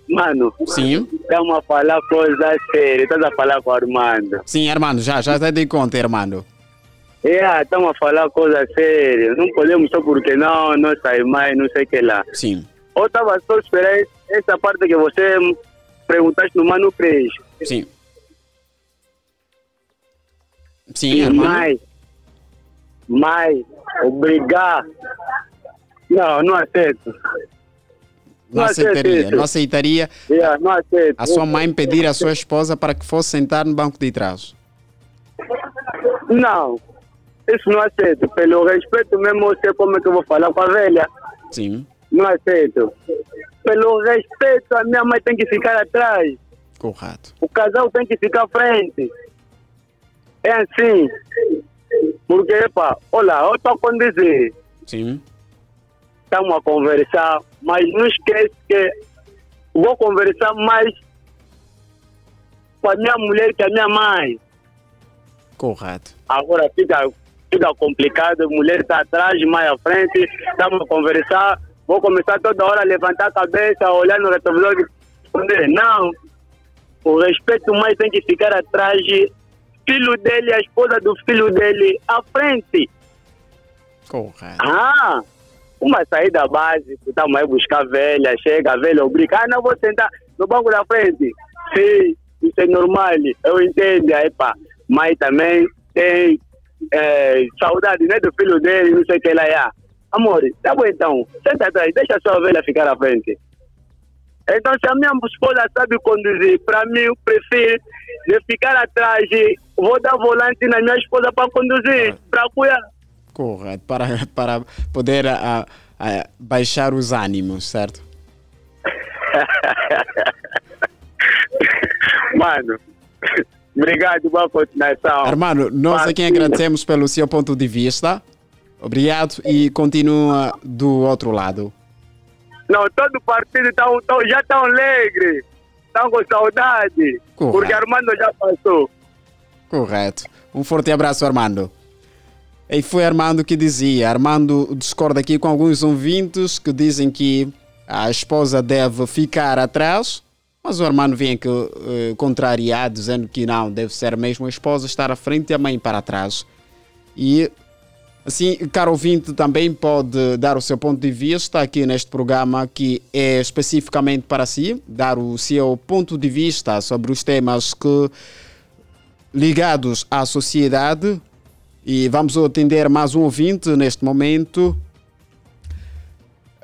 mano sim. estamos a falar coisa séria estás a falar com o Armando sim Armando já já está de conta Armando. É estamos a falar coisa séria não podemos só porque não não sai mais não sei o que lá sim. Eu estava só esperando essa parte que você perguntaste no Mano Prejo sim Sim, Armando. Mas, mas, obrigar. Não, não aceito. Não, aceitaria, não aceitaria yeah, não aceito. a sua mãe pedir à sua esposa para que fosse sentar no banco de trás. Não, isso não aceito. Pelo respeito mesmo, eu sei como é que eu vou falar com a velha. Sim. Não aceito. Pelo respeito, a minha mãe tem que ficar atrás. Correto. O casal tem que ficar à frente. É assim. Porque, epa, olha, eu estou a condizer. Sim. Estamos a conversar, mas não esquece que vou conversar mais com a minha mulher que a minha mãe. Correto. Agora fica, fica complicado, mulher está atrás, mãe à frente, estamos a conversar, vou começar toda hora a levantar a cabeça, olhar no retrovisor e responder. Não, o respeito mais tem que ficar atrás filho dele, a esposa do filho dele à frente. Correto. Ah, uma saída básica, estamos aí buscar velha, chega a velha, obriga, ah, não vou sentar no banco da frente. Sim, isso é normal, eu entendo, aí pá, mas também tem é, saudade né, do filho dele, não sei o que lá é. Amor, tá bom então, senta atrás, deixa a sua velha ficar à frente. Então, se a minha esposa sabe conduzir, para mim, eu prefiro de ficar atrás e vou dar volante na minha esposa para conduzir, para cuidar. Correto, para, para poder a, a baixar os ânimos, certo? Mano, obrigado, boa continuação. Armando, nós aqui agradecemos pelo seu ponto de vista. Obrigado e continua do outro lado. Não, todo partido tão, tão, já estão alegre, estão com saudade, Correto. porque Armando já passou. Correto. Um forte abraço, Armando. E foi Armando que dizia. Armando discorda aqui com alguns ouvintes que dizem que a esposa deve ficar atrás, mas o Armando vem aqui uh, contrariar, dizendo que não, deve ser mesmo a esposa estar à frente e a mãe para trás. E assim, caro ouvinte, também pode dar o seu ponto de vista aqui neste programa que é especificamente para si, dar o seu ponto de vista sobre os temas que ligados à sociedade. E vamos atender mais um ouvinte neste momento.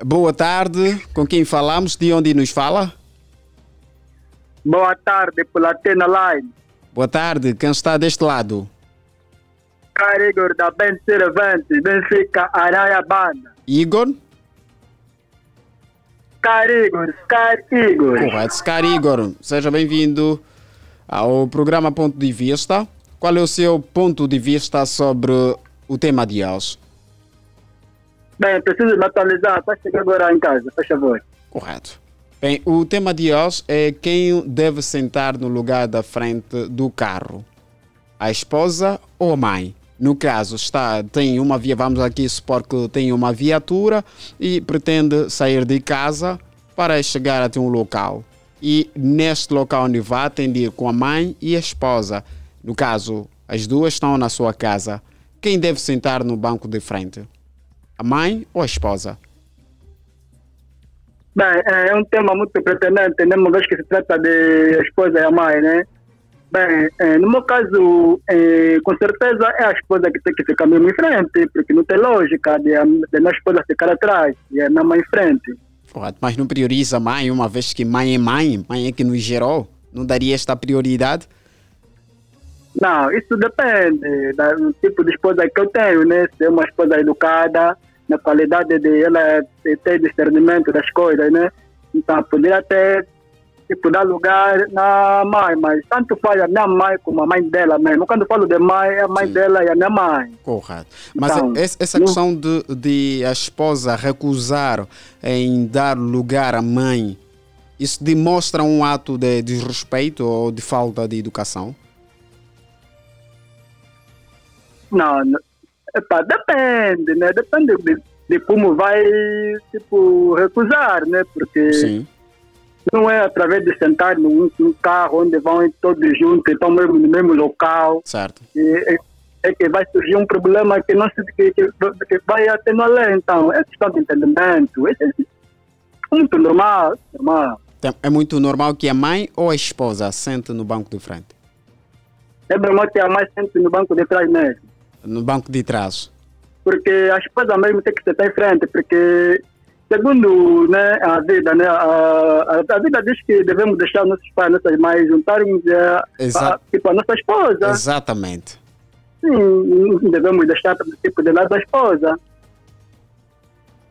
Boa tarde, com quem falamos? De onde nos fala? Boa tarde, pela Tena Line. Boa tarde, quem está deste lado? Igor da Ben Servante, Benfica, Araia Banda. Igor? Scar Igor, Scar Igor. Correto, Scar Igor, seja bem-vindo ao programa Ponto de Vista. Qual é o seu ponto de vista sobre o tema de hoje? Bem, preciso me atualizar para chegar agora em casa, por favor. Correto. Bem, o tema de hoje é quem deve sentar no lugar da frente do carro. A esposa ou a mãe? No caso, está, tem uma via, vamos aqui supor que tem uma viatura e pretende sair de casa para chegar até um local. E neste local onde vai, tem de ir com a mãe e a esposa. No caso, as duas estão na sua casa. Quem deve sentar no banco de frente? A mãe ou a esposa? Bem, é um tema muito pretendente, né? uma vez que se trata de esposa e a mãe, né? Bem, é, no meu caso, é, com certeza é a esposa que tem que ficar mesmo em frente, porque não tem lógica de a, de minha esposa ficar atrás e a minha mãe em frente. Mas não prioriza a mãe, uma vez que mãe é mãe, mãe é que nos gerou. Não daria esta prioridade? Não, isso depende do tipo de esposa que eu tenho, né? Se é uma esposa educada, na qualidade de ela ter discernimento das coisas, né? Então, poderia ter, tipo, dar lugar na mãe, mas tanto faz a minha mãe como a mãe dela mesmo. Quando falo de mãe, é a mãe Sim. dela e a minha mãe. Correto. Mas Então, es- essa questão de, de a esposa recusar em dar lugar à mãe, isso demonstra um ato de desrespeito ou de falta de educação? Não, epá, depende, né? Depende de, de como vai, tipo, recusar, né? Porque... Sim. Não é através de sentar num, num carro onde vão todos juntos, estão mesmo no mesmo local, Certo. e é, que vai surgir um problema que, não se, que, que, que vai até no além. Então, é questão de entendimento. É, é muito normal. normal. É muito normal que a mãe ou a esposa sente no banco de frente, É normal que a mãe sente no banco de trás mesmo. no banco de trás. Porque a esposa mesmo tem que sentar em frente, porque segundo né, a vida, né, a, a, a vida diz que devemos deixar nossos pais, nossas mães juntarem a, Exa- a, tipo, a nossa esposa. Exatamente. Sim, devemos deixar tipo de lado da esposa.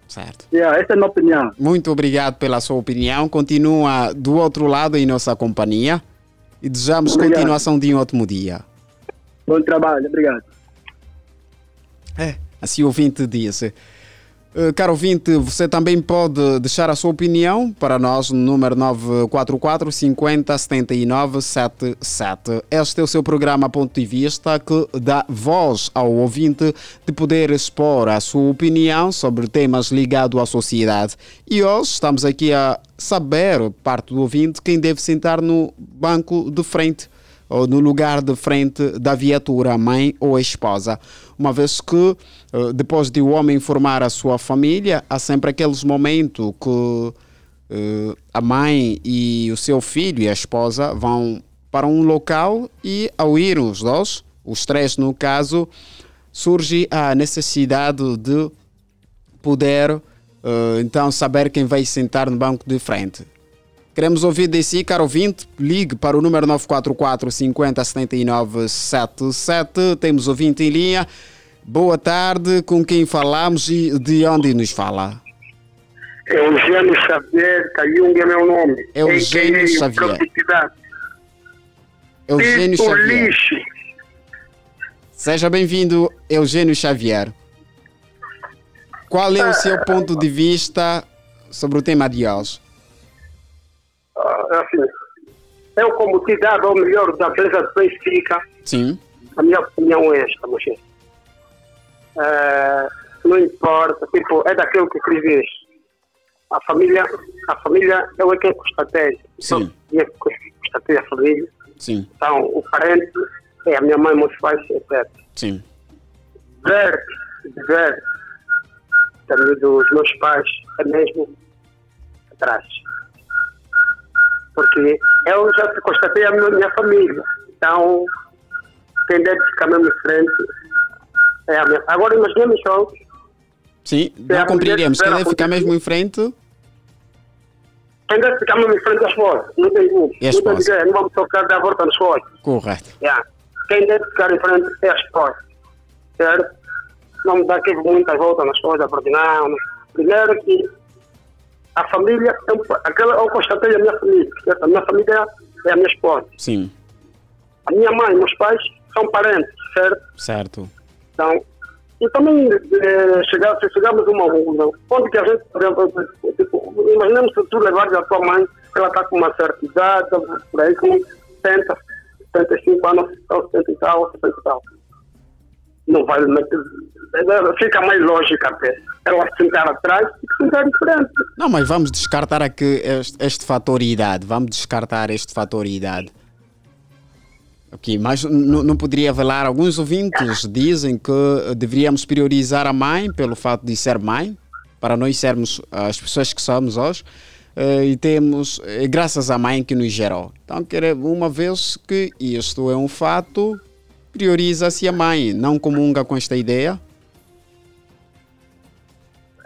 Certo. Yeah, essa é a minha opinião. Muito obrigado pela sua opinião. Continua do outro lado em nossa companhia e desejamos Obrigado. continuação de um ótimo dia. Bom trabalho, obrigado. É, assim o ouvinte disse. Eh, Caro ouvinte, você também pode deixar a sua opinião para nós no número 944 50 79 77. Este é o seu programa Ponto de Vista que dá voz ao ouvinte de poder expor a sua opinião sobre temas ligados à sociedade. E hoje estamos aqui a saber, parte do ouvinte, quem deve sentar no banco de frente no lugar de frente da viatura, a mãe ou a esposa. Uma vez que, eh, depois de o homem informar a sua família, há sempre aqueles momentos que eh, a mãe e o seu filho e a esposa vão para um local e, ao ir os dois, os três no caso, surge a necessidade de poder eh, então saber quem vai sentar no banco de frente. Queremos ouvir de si, caro ouvinte. Ligue para o número 944 50 79 77. Temos ouvinte em linha. Boa tarde, com quem falamos e de onde nos fala? Eugênio Xavier Cayung é meu nome. Eugênio AKA Xavier. Eugênio Tito Xavier. Lixe. Seja bem-vindo, Eugênio Xavier. Qual é o seu ponto de vista sobre o tema de hoje? Ah, assim, eu como cidade, ou melhor, da empresa de Benfica, Sim, a minha opinião é esta, mas é, não importa, tipo, é daquilo que escreves. A família, a família, eu é quem constatei. Sim. Eu é que constatei a família. sim, Então, o parente é a minha mãe, meus pais, etc. sim. ver, ver também dos meus pais é mesmo atrás. Porque eu já constatei a minha, família. Então, quem deve ficar mesmo em frente é a minha. Agora imaginemos só, Sim, não compreendemos. mulher Quem deve ficar mesmo em frente? quem deve ficar mesmo em frente às esposa. Não tem como. E a Não tem ninguém, não vamos tocar da volta nas coisas. Correto. Yeah. Quem deve ficar em frente é a esposa. Certo? Não dá aqui muitas voltas nas coisas, porque não. Primeiro que a família, eu, aquela, eu constatei a minha família. A minha família é a minha esposa. Sim, A minha mãe meus pais são parentes, certo? certo. Então, e também eh, chegar, chegarmos a uma conclusão, onde que a gente, por exemplo, tipo, imaginemos se tu levares a tua mãe, ela está com uma certa idade, por aí com 70, 75 anos, ou 70 e tal, 70 e tal. Não vai fica mais lógica até. Ela se sentar atrás e se sentar diferente. Não, mas vamos descartar aqui este, este fator idade. Vamos descartar este fator idade. Ok, mas não poderia velar. Alguns ouvintes dizem que eh, deveríamos priorizar a mãe pelo fato de ser mãe, para nós sermos as pessoas que somos hoje, eh, e temos, é graças à mãe que nos gerou. Então, uma vez que isto é um fato, prioriza-se a mãe, não comunga com esta ideia.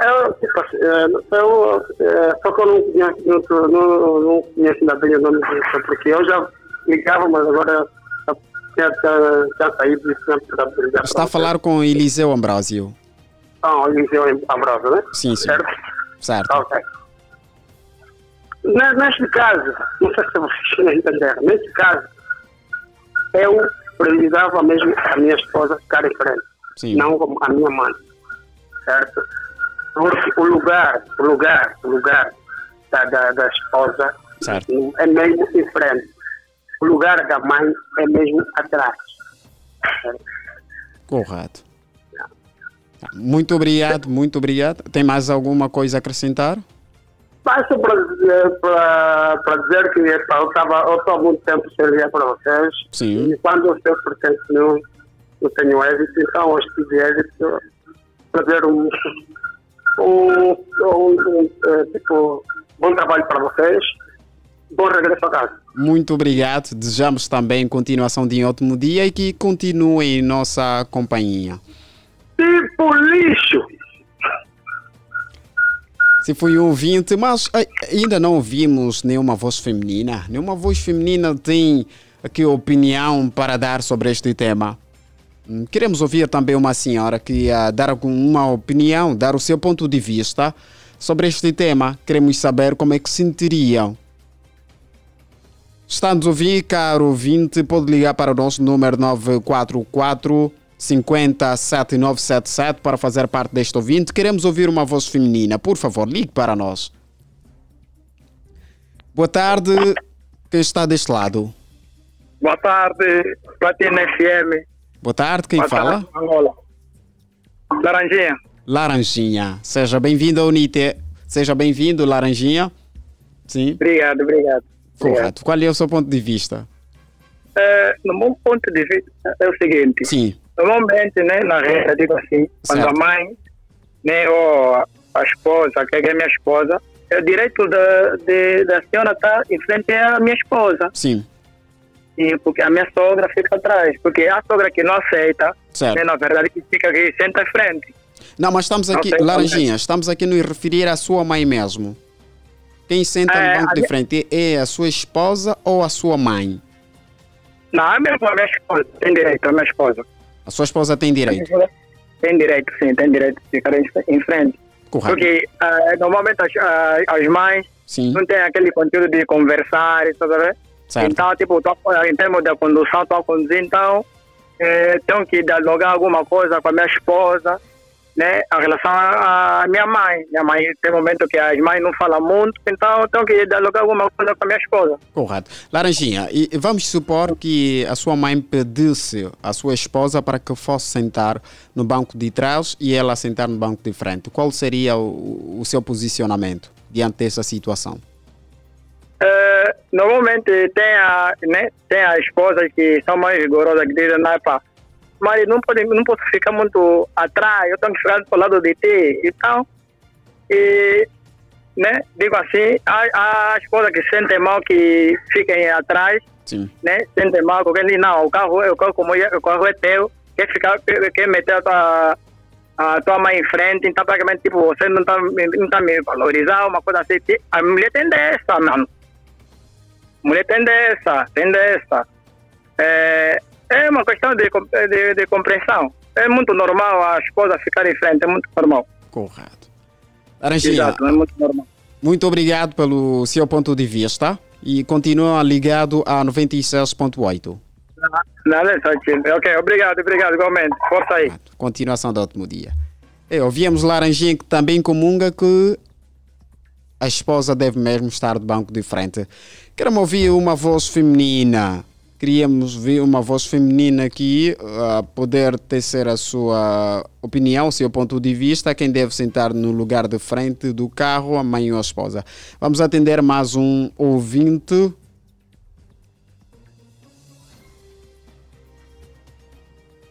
Eu, tipo assim, é, eu, é, só que eu não conheço, não, não, não conheço ainda bem o nome disso, porque eu já ligava, mas agora já tinha, tinha saído disso Está a falar com Eliseu Ambrosio. Ah, Eliseu Ambrosio, né? Sim, sim. Certo? Certo. Ok. Ne- Neste caso, não sei se vocês entenderam, neste caso, eu priorizava mesmo a minha esposa ficar em frente, Sim. não como a minha mãe, certo? Porque o lugar, o lugar, o lugar da, da, da esposa Certo. é mesmo em frente. O lugar da mãe é mesmo atrás. certo? Correto. Muito obrigado, muito obrigado. Tem mais alguma coisa a acrescentar? Basta para dizer, que eu estou há muito tempo sem ligar para vocês. Sim. E quando eu sei porque não, não tenho êxito, então hoje tive êxito para dizer um, um, um, um, eh, tipo, bom trabalho para vocês. Bom regresso a casa. Muito obrigado. Desejamos também continuação de um ótimo dia e que continue em nossa companhia. Tipo lixo! Se foi ouvinte, mas ai, ainda não ouvimos nenhuma voz feminina. Nenhuma voz feminina tem aqui opinião para dar sobre este tema. Hum, Queremos ouvir também uma senhora que ia dar algum- uma opinião, dar o seu ponto de vista sobre este tema. Queremos saber como é que sentiriam. Está a nos ouvir, caro ouvinte, pode ligar para o nosso número 944 50 7977 para fazer parte deste ouvinte. Queremos ouvir uma voz feminina. Por favor, ligue para nós. Boa tarde. Quem está deste lado? Boa tarde, Platina FM. Boa tarde, quem Boa fala? tarde, Angola. Laranjinha. Laranjinha. Seja bem-vindo UNITE. Seja bem-vindo, Laranjinha. Sim. Obrigado, obrigado. Correto. Qual é o seu ponto de vista? É, no meu ponto de vista é o seguinte. Sim. Normalmente, né, na rede, digo assim, quando Certo. a mãe, né, ou a esposa, que é minha esposa, é o direito da, de, da senhora estar em frente à minha esposa. Sim. E porque a minha sogra fica atrás. Porque a sogra que não aceita, Certo. né, na verdade, que fica aqui, senta à frente. Não, mas estamos aqui, é. Laranjinha, estamos aqui nos referir à sua mãe mesmo. Quem senta É, no banco de frente é a sua esposa ou a sua mãe? Não, a minha, a minha esposa tem direito, a minha esposa. A sua esposa tem direito. Tem direito, sim, tem direito de ficar em, frente. Correto. Porque ah, normalmente as, ah, as mães Sim. não têm aquele conteúdo de conversar, e tudo, né? Certo. Então, tipo, tô, em termos da condução, estou a conduzir, então, eh, tenho que dialogar alguma coisa com a minha esposa, né? Em relação à minha mãe. Minha mãe tem momento que as mães não falam muito, então tenho que dialogar alguma coisa com a minha esposa. Correto. Laranjinha, e vamos supor que a sua mãe pedisse à sua esposa para que fosse sentar no banco de trás e ela sentar no banco de frente. Qual seria o, o seu posicionamento diante dessa situação? Eh, normalmente tem a, né, tem as esposas que são mais rigorosas que dizem, não, pá, mas não, pode, não posso ficar muito atrás, eu tenho que ficar do lado de ti. Então, e, né, digo assim, a, a esposa que sente mal que fiquem atrás, Sim. né, sente mal, porque não, o carro, o carro, como o carro é teu, quer, ficar, quer, meter a tua, a tua mãe em frente, então praticamente, tipo, você não está não tá me valorizando, uma coisa assim. A mulher tem dessa, mano. Mulher tem dessa, tem dessa. É, é uma questão de, de, de compreensão. É muito normal a esposa ficar em frente, é muito normal. Correto. Laranjinha, Exato, é muito normal. muito obrigado pelo seu ponto de vista e continua ligado a 96.8. Nada, só que- Ok, obrigado, obrigado, igualmente. Força aí. Continuação do ótimo dia. E ouvimos Laranjinha que também comunga que a esposa deve mesmo estar do banco de frente. Queremos ouvir uma voz feminina. Queríamos ver uma voz feminina aqui a poder tecer a sua opinião, o seu ponto de vista, quem deve sentar no lugar de frente do carro, a mãe ou a esposa. Vamos atender mais um ouvinte.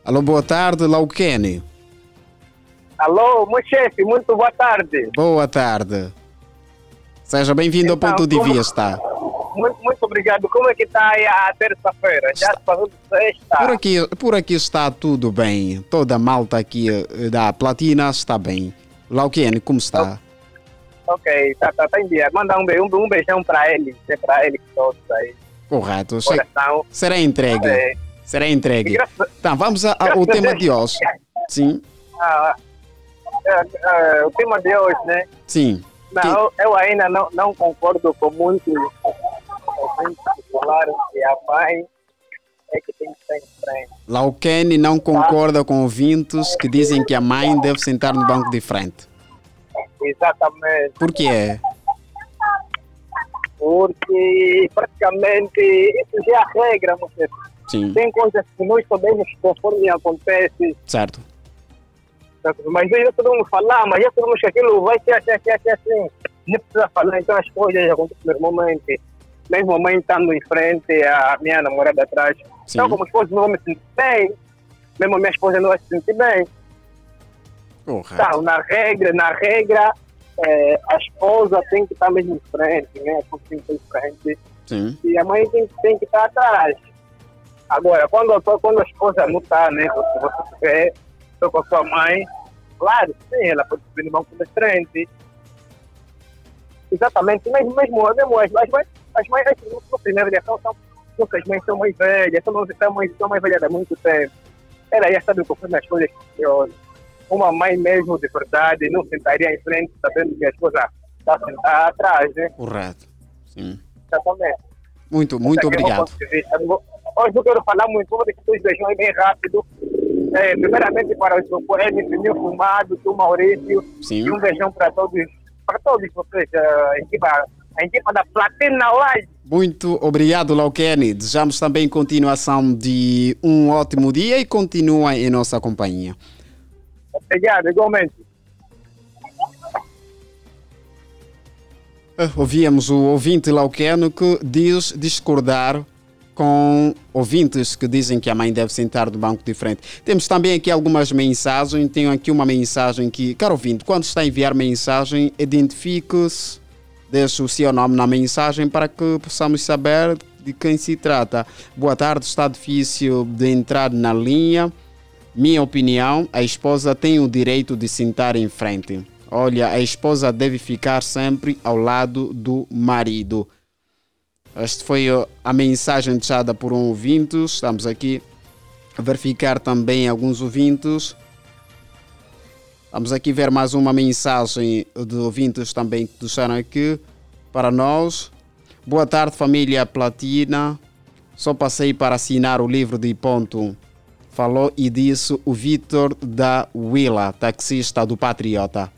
Alô, boa tarde, Lauquene. Alô, meu chefe, muito boa tarde. Boa tarde. Seja bem-vindo Então, ao ponto de como- vista. Muito, muito obrigado. Como é que está aí a terça-feira? Já se passou de sexta? Por aqui, por aqui está tudo bem. Toda a malta aqui eh, da Platina está bem. Lauquene, como está? Ok, tá, tá, tá em dia. Manda um, um, um beijão para ele. É para ele que todos aí. Correto. Coração. Será entregue. É. Será entregue. Graças- Então, vamos a- ao tema de hoje. Sim, Ah, é, é, o tema de hoje, né? sim. Não, eu, eu ainda não, não concordo com muitos ouvintes falaram que a mãe é que tem que estar em frente. Lauquene não concorda com ouvintes que dizem que a mãe deve sentar no banco de frente. Exatamente. Por quê? Porque praticamente isso já é a regra, chefe. Sim, Tem coisas que nós sabemos conforme acontece, certo. mas nós já podemos falar, mas já sabemos que aquilo vai ser assim, assim, assim. Não precisa falar, então as coisas acontecem normalmente. Mesmo a mãe estando em frente, a minha namorada atrás. Sim. Então, como esposa não me sentir bem, mesmo a minha esposa não vai se sentir bem. Correto. Então, na regra, na regra, eh, a esposa tem que estar mesmo em frente, né? A esposa tem que estar em frente Sim, e a mãe tem, tem que estar atrás. Agora, quando, a- quando a esposa não está, né? Porque você quer, estou com a sua mãe, claro, sim, ela pode subir no banco da frente. Exatamente, mesmo, mesmo, mesmo as, as mães, as mães, as, a primeira reação são, porque as mães são mais velhas, são, são, mais, são mais velhas há muito tempo. Ela já sabe conforme as coisas funcionam. Uma mãe mesmo de verdade não sentaria em frente sabendo que a esposa está sentada atrás, né? correto. Sim. Exatamente. Muito, muito é o meu obrigado. Hoje não quero falar muito, vou deixar dois beijões bem rápido. É, primeiramente para o Poema, Pneu Fumado, do Maurício. Sim. E um beijão para todos, para todos vocês, a equipa, a equipa da Platina. Muito obrigado, Lauquene. Desejamos também continuação de um ótimo dia e continua em nossa companhia. Obrigado, igualmente. Eh, Ouvíamos o ouvinte Lauqueno que diz discordar com ouvintes que dizem que a mãe deve sentar do banco de frente. Temos também aqui algumas mensagens. Tenho aqui uma mensagem que, caro ouvinte, quando está a enviar mensagem, identifique-se, deixe o seu nome na mensagem para que possamos saber de quem se trata. Boa tarde, está difícil de entrar na linha. Minha opinião, a esposa tem o direito de sentar em frente. Olha, a esposa deve ficar sempre ao lado do marido. Esta foi a mensagem deixada por um ouvinte. Estamos aqui a verificar também alguns ouvintes. Vamos aqui ver mais uma mensagem de ouvintes também que deixaram aqui para nós. Boa tarde, família Platina. Só passei para assinar o livro de ponto. Falou e disse o Vitor da Willa, taxista do Patriota.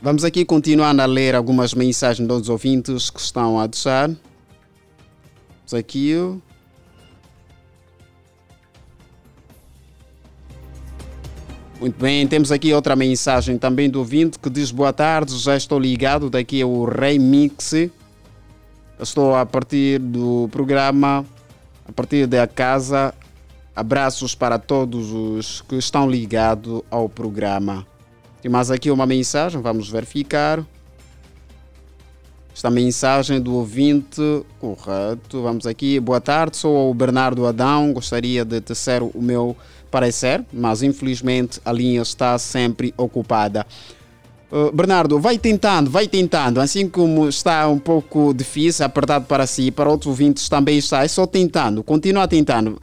Vamos aqui continuando a ler algumas mensagens dos ouvintes que estão a deixar. Vamos aqui. Muito bem, temos aqui outra mensagem também do ouvinte que diz boa tarde, já estou ligado, daqui é o Rei Mix. Estou a partir do programa, a partir da casa. Abraços para todos os que estão ligados ao programa. Tem mais aqui uma mensagem, vamos verificar. Esta mensagem do ouvinte, correto. Vamos aqui. Boa tarde, sou o Bernardo Adão. Gostaria de tecer o meu parecer, mas infelizmente a linha está sempre ocupada. Uh, Bernardo, vai tentando, vai tentando. Assim como está um pouco difícil, apertado para si, para outros ouvintes também está. É só tentando, continua tentando.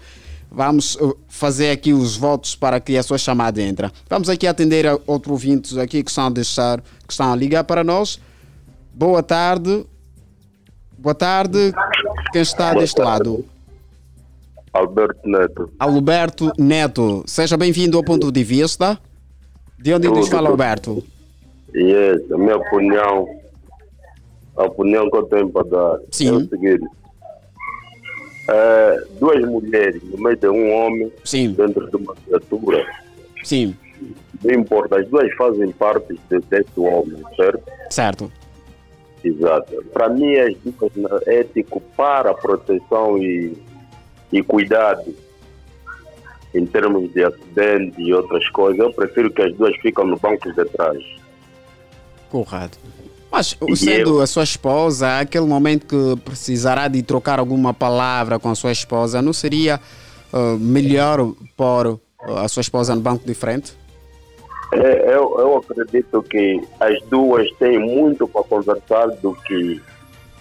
Vamos uh, fazer aqui os votos para que a sua chamada entre. Vamos aqui atender a outros ouvintes aqui que estão a deixar, que estão a ligar para nós. Boa tarde. Boa tarde. Quem está Boa deste tarde. lado? Alberto Neto. Alberto Neto. Seja bem-vindo ao ponto de vista. De onde nos fala. Alberto? Yes, a minha opinião, a opinião que eu tenho para dar Sim. é o seguinte. É, duas mulheres no meio de um homem Sim. dentro de uma criatura, Sim, não importa, as duas fazem parte de- desse homem, certo? certo. Exato. Para mim, as dicas ético para proteção e, e cuidado em termos de acidente e outras coisas, eu prefiro que as duas ficam no banco de trás. Correto. Mas sendo a sua esposa, aquele momento que precisará de trocar alguma palavra com a sua esposa, não seria ah, melhor pôr a sua esposa no banco de frente? É, eu, eu acredito que as duas têm muito para conversar do que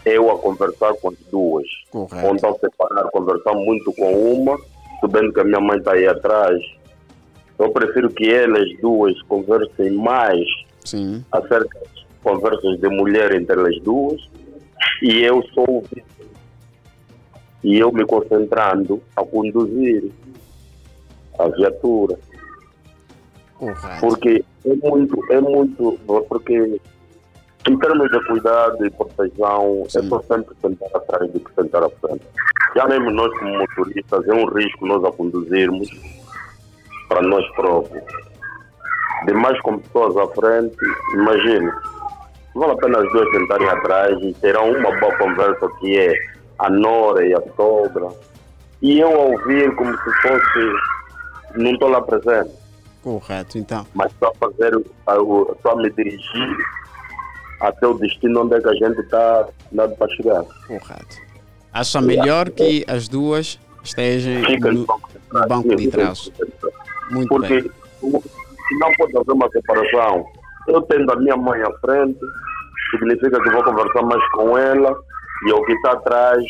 eu a conversar com as duas. Correto. Ou então separar, conversar muito com uma, sabendo que a minha mãe está aí atrás. Eu prefiro que elas duas conversem mais Sim. acerca das conversas de mulher entre elas duas e eu sou e eu me concentrando a conduzir a viatura. Correto. Porque é muito, é muito, porque em termos de cuidado e proteção, é só sempre sentar atrás do que sentar à frente. Já mesmo nós como motoristas, é um risco nós a conduzirmos para nós próprios. Demais com pessoas à frente, imagine, vale a pena as duas sentarem atrás e terão uma boa conversa que é a nora e a sogra. E eu a ouvir como se fosse, não estou lá presente Correto, então. mas só fazer só me dirigir até o destino onde é que a gente está dando para chegar. Correto. Acha melhor que as duas estejam no, no banco de trás. banco Sim, de fica trás. Muito Porque bem. não pode haver uma separação, eu tendo a minha mãe à frente, significa que vou conversar mais com ela e o que está atrás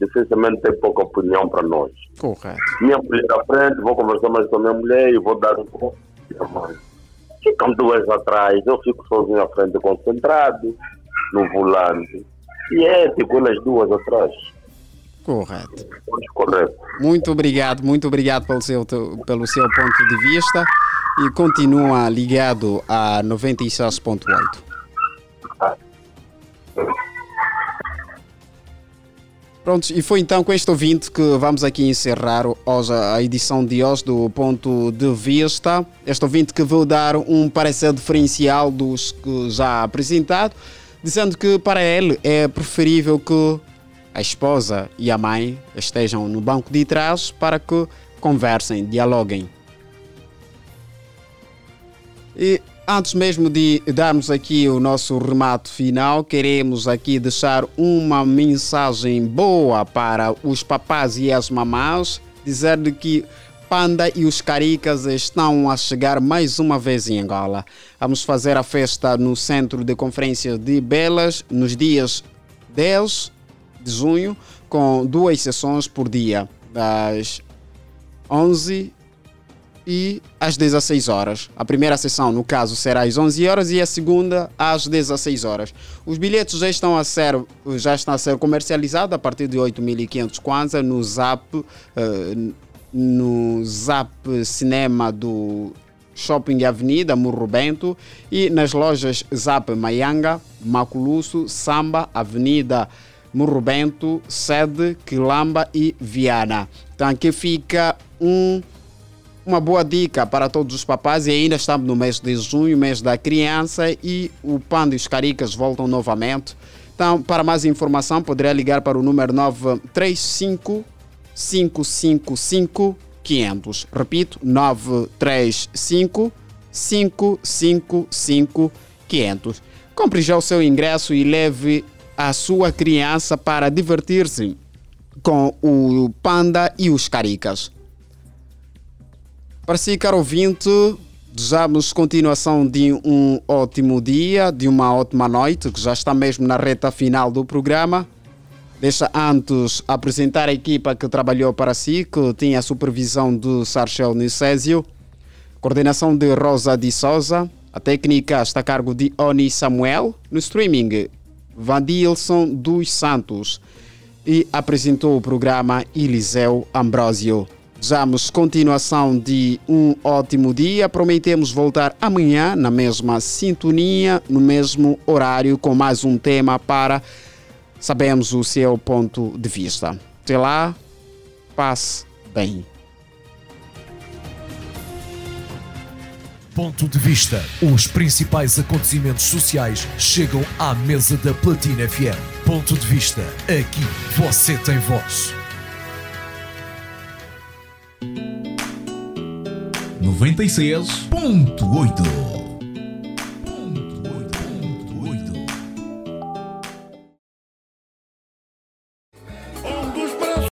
dificilmente tem pouca opinião para nós. Correto. Minha mulher à frente, vou conversar mais com a minha mulher e vou dar um pouco à mãe. Ficam duas atrás, eu fico sozinho à frente, concentrado no volante. E é ético elas duas atrás. Correto. Correto. Muito obrigado, muito obrigado pelo seu, pelo seu ponto de vista e continua ligado a 96.8. Pronto, e foi então com este ouvinte que vamos aqui encerrar hoje a edição de hoje do Ponto de Vista. Este ouvinte que veio dar um parecer diferencial dos que já apresentado, dizendo que para ele é preferível que a esposa e a mãe estejam no banco de trás para que conversem, dialoguem. E antes mesmo de darmos aqui o nosso remate final, queremos aqui deixar uma mensagem boa para os papás e as mamás, dizer de que Panda e os Caricas estão a chegar mais uma vez em Angola. Vamos fazer a festa no Centro de Conferência de Belas nos dias 10 de junho, com duas sessões por dia, das 11 e às 16 horas. A primeira sessão, no caso, será às 11 horas e a segunda às 16 horas. Os bilhetes já estão a ser, já estão a ser comercializados a partir de 8.500 kwanza no Zap, eh, no Zap Cinema do Shopping Avenida Murro Bento e nas lojas Zap Maianga, Maculusso, Samba, Avenida Murro Bento, Sede, Quilamba e Viana. Então aqui fica um uma boa dica para todos os papás e ainda estamos no mês de junho, mês da criança e o Panda e os Caricas voltam novamente. Então, para mais informação, poderá ligar para o número 935 555 500. Repito, 935 555 500. Compre já o seu ingresso e leve a sua criança para divertir-se com o Panda e os Caricas. Para si, caro ouvinte, desejamos continuação de um ótimo dia, de uma ótima noite, que já está mesmo na reta final do programa. Deixa antes apresentar a equipa que trabalhou para si, que tinha a supervisão do Sarchel Nicésio, coordenação de Rosa de Souza, a técnica está a cargo de Oni Samuel, no streaming Vandilson dos Santos e apresentou o programa Eliseu Ambrosio. Desejamos continuação de um ótimo dia. Prometemos voltar amanhã na mesma sintonia, no mesmo horário, com mais um tema para sabermos o seu ponto de vista. Até lá, passe bem. Ponto de vista. Os principais acontecimentos sociais chegam à mesa da Platina FM. Ponto de vista. Aqui você tem voz. 96.8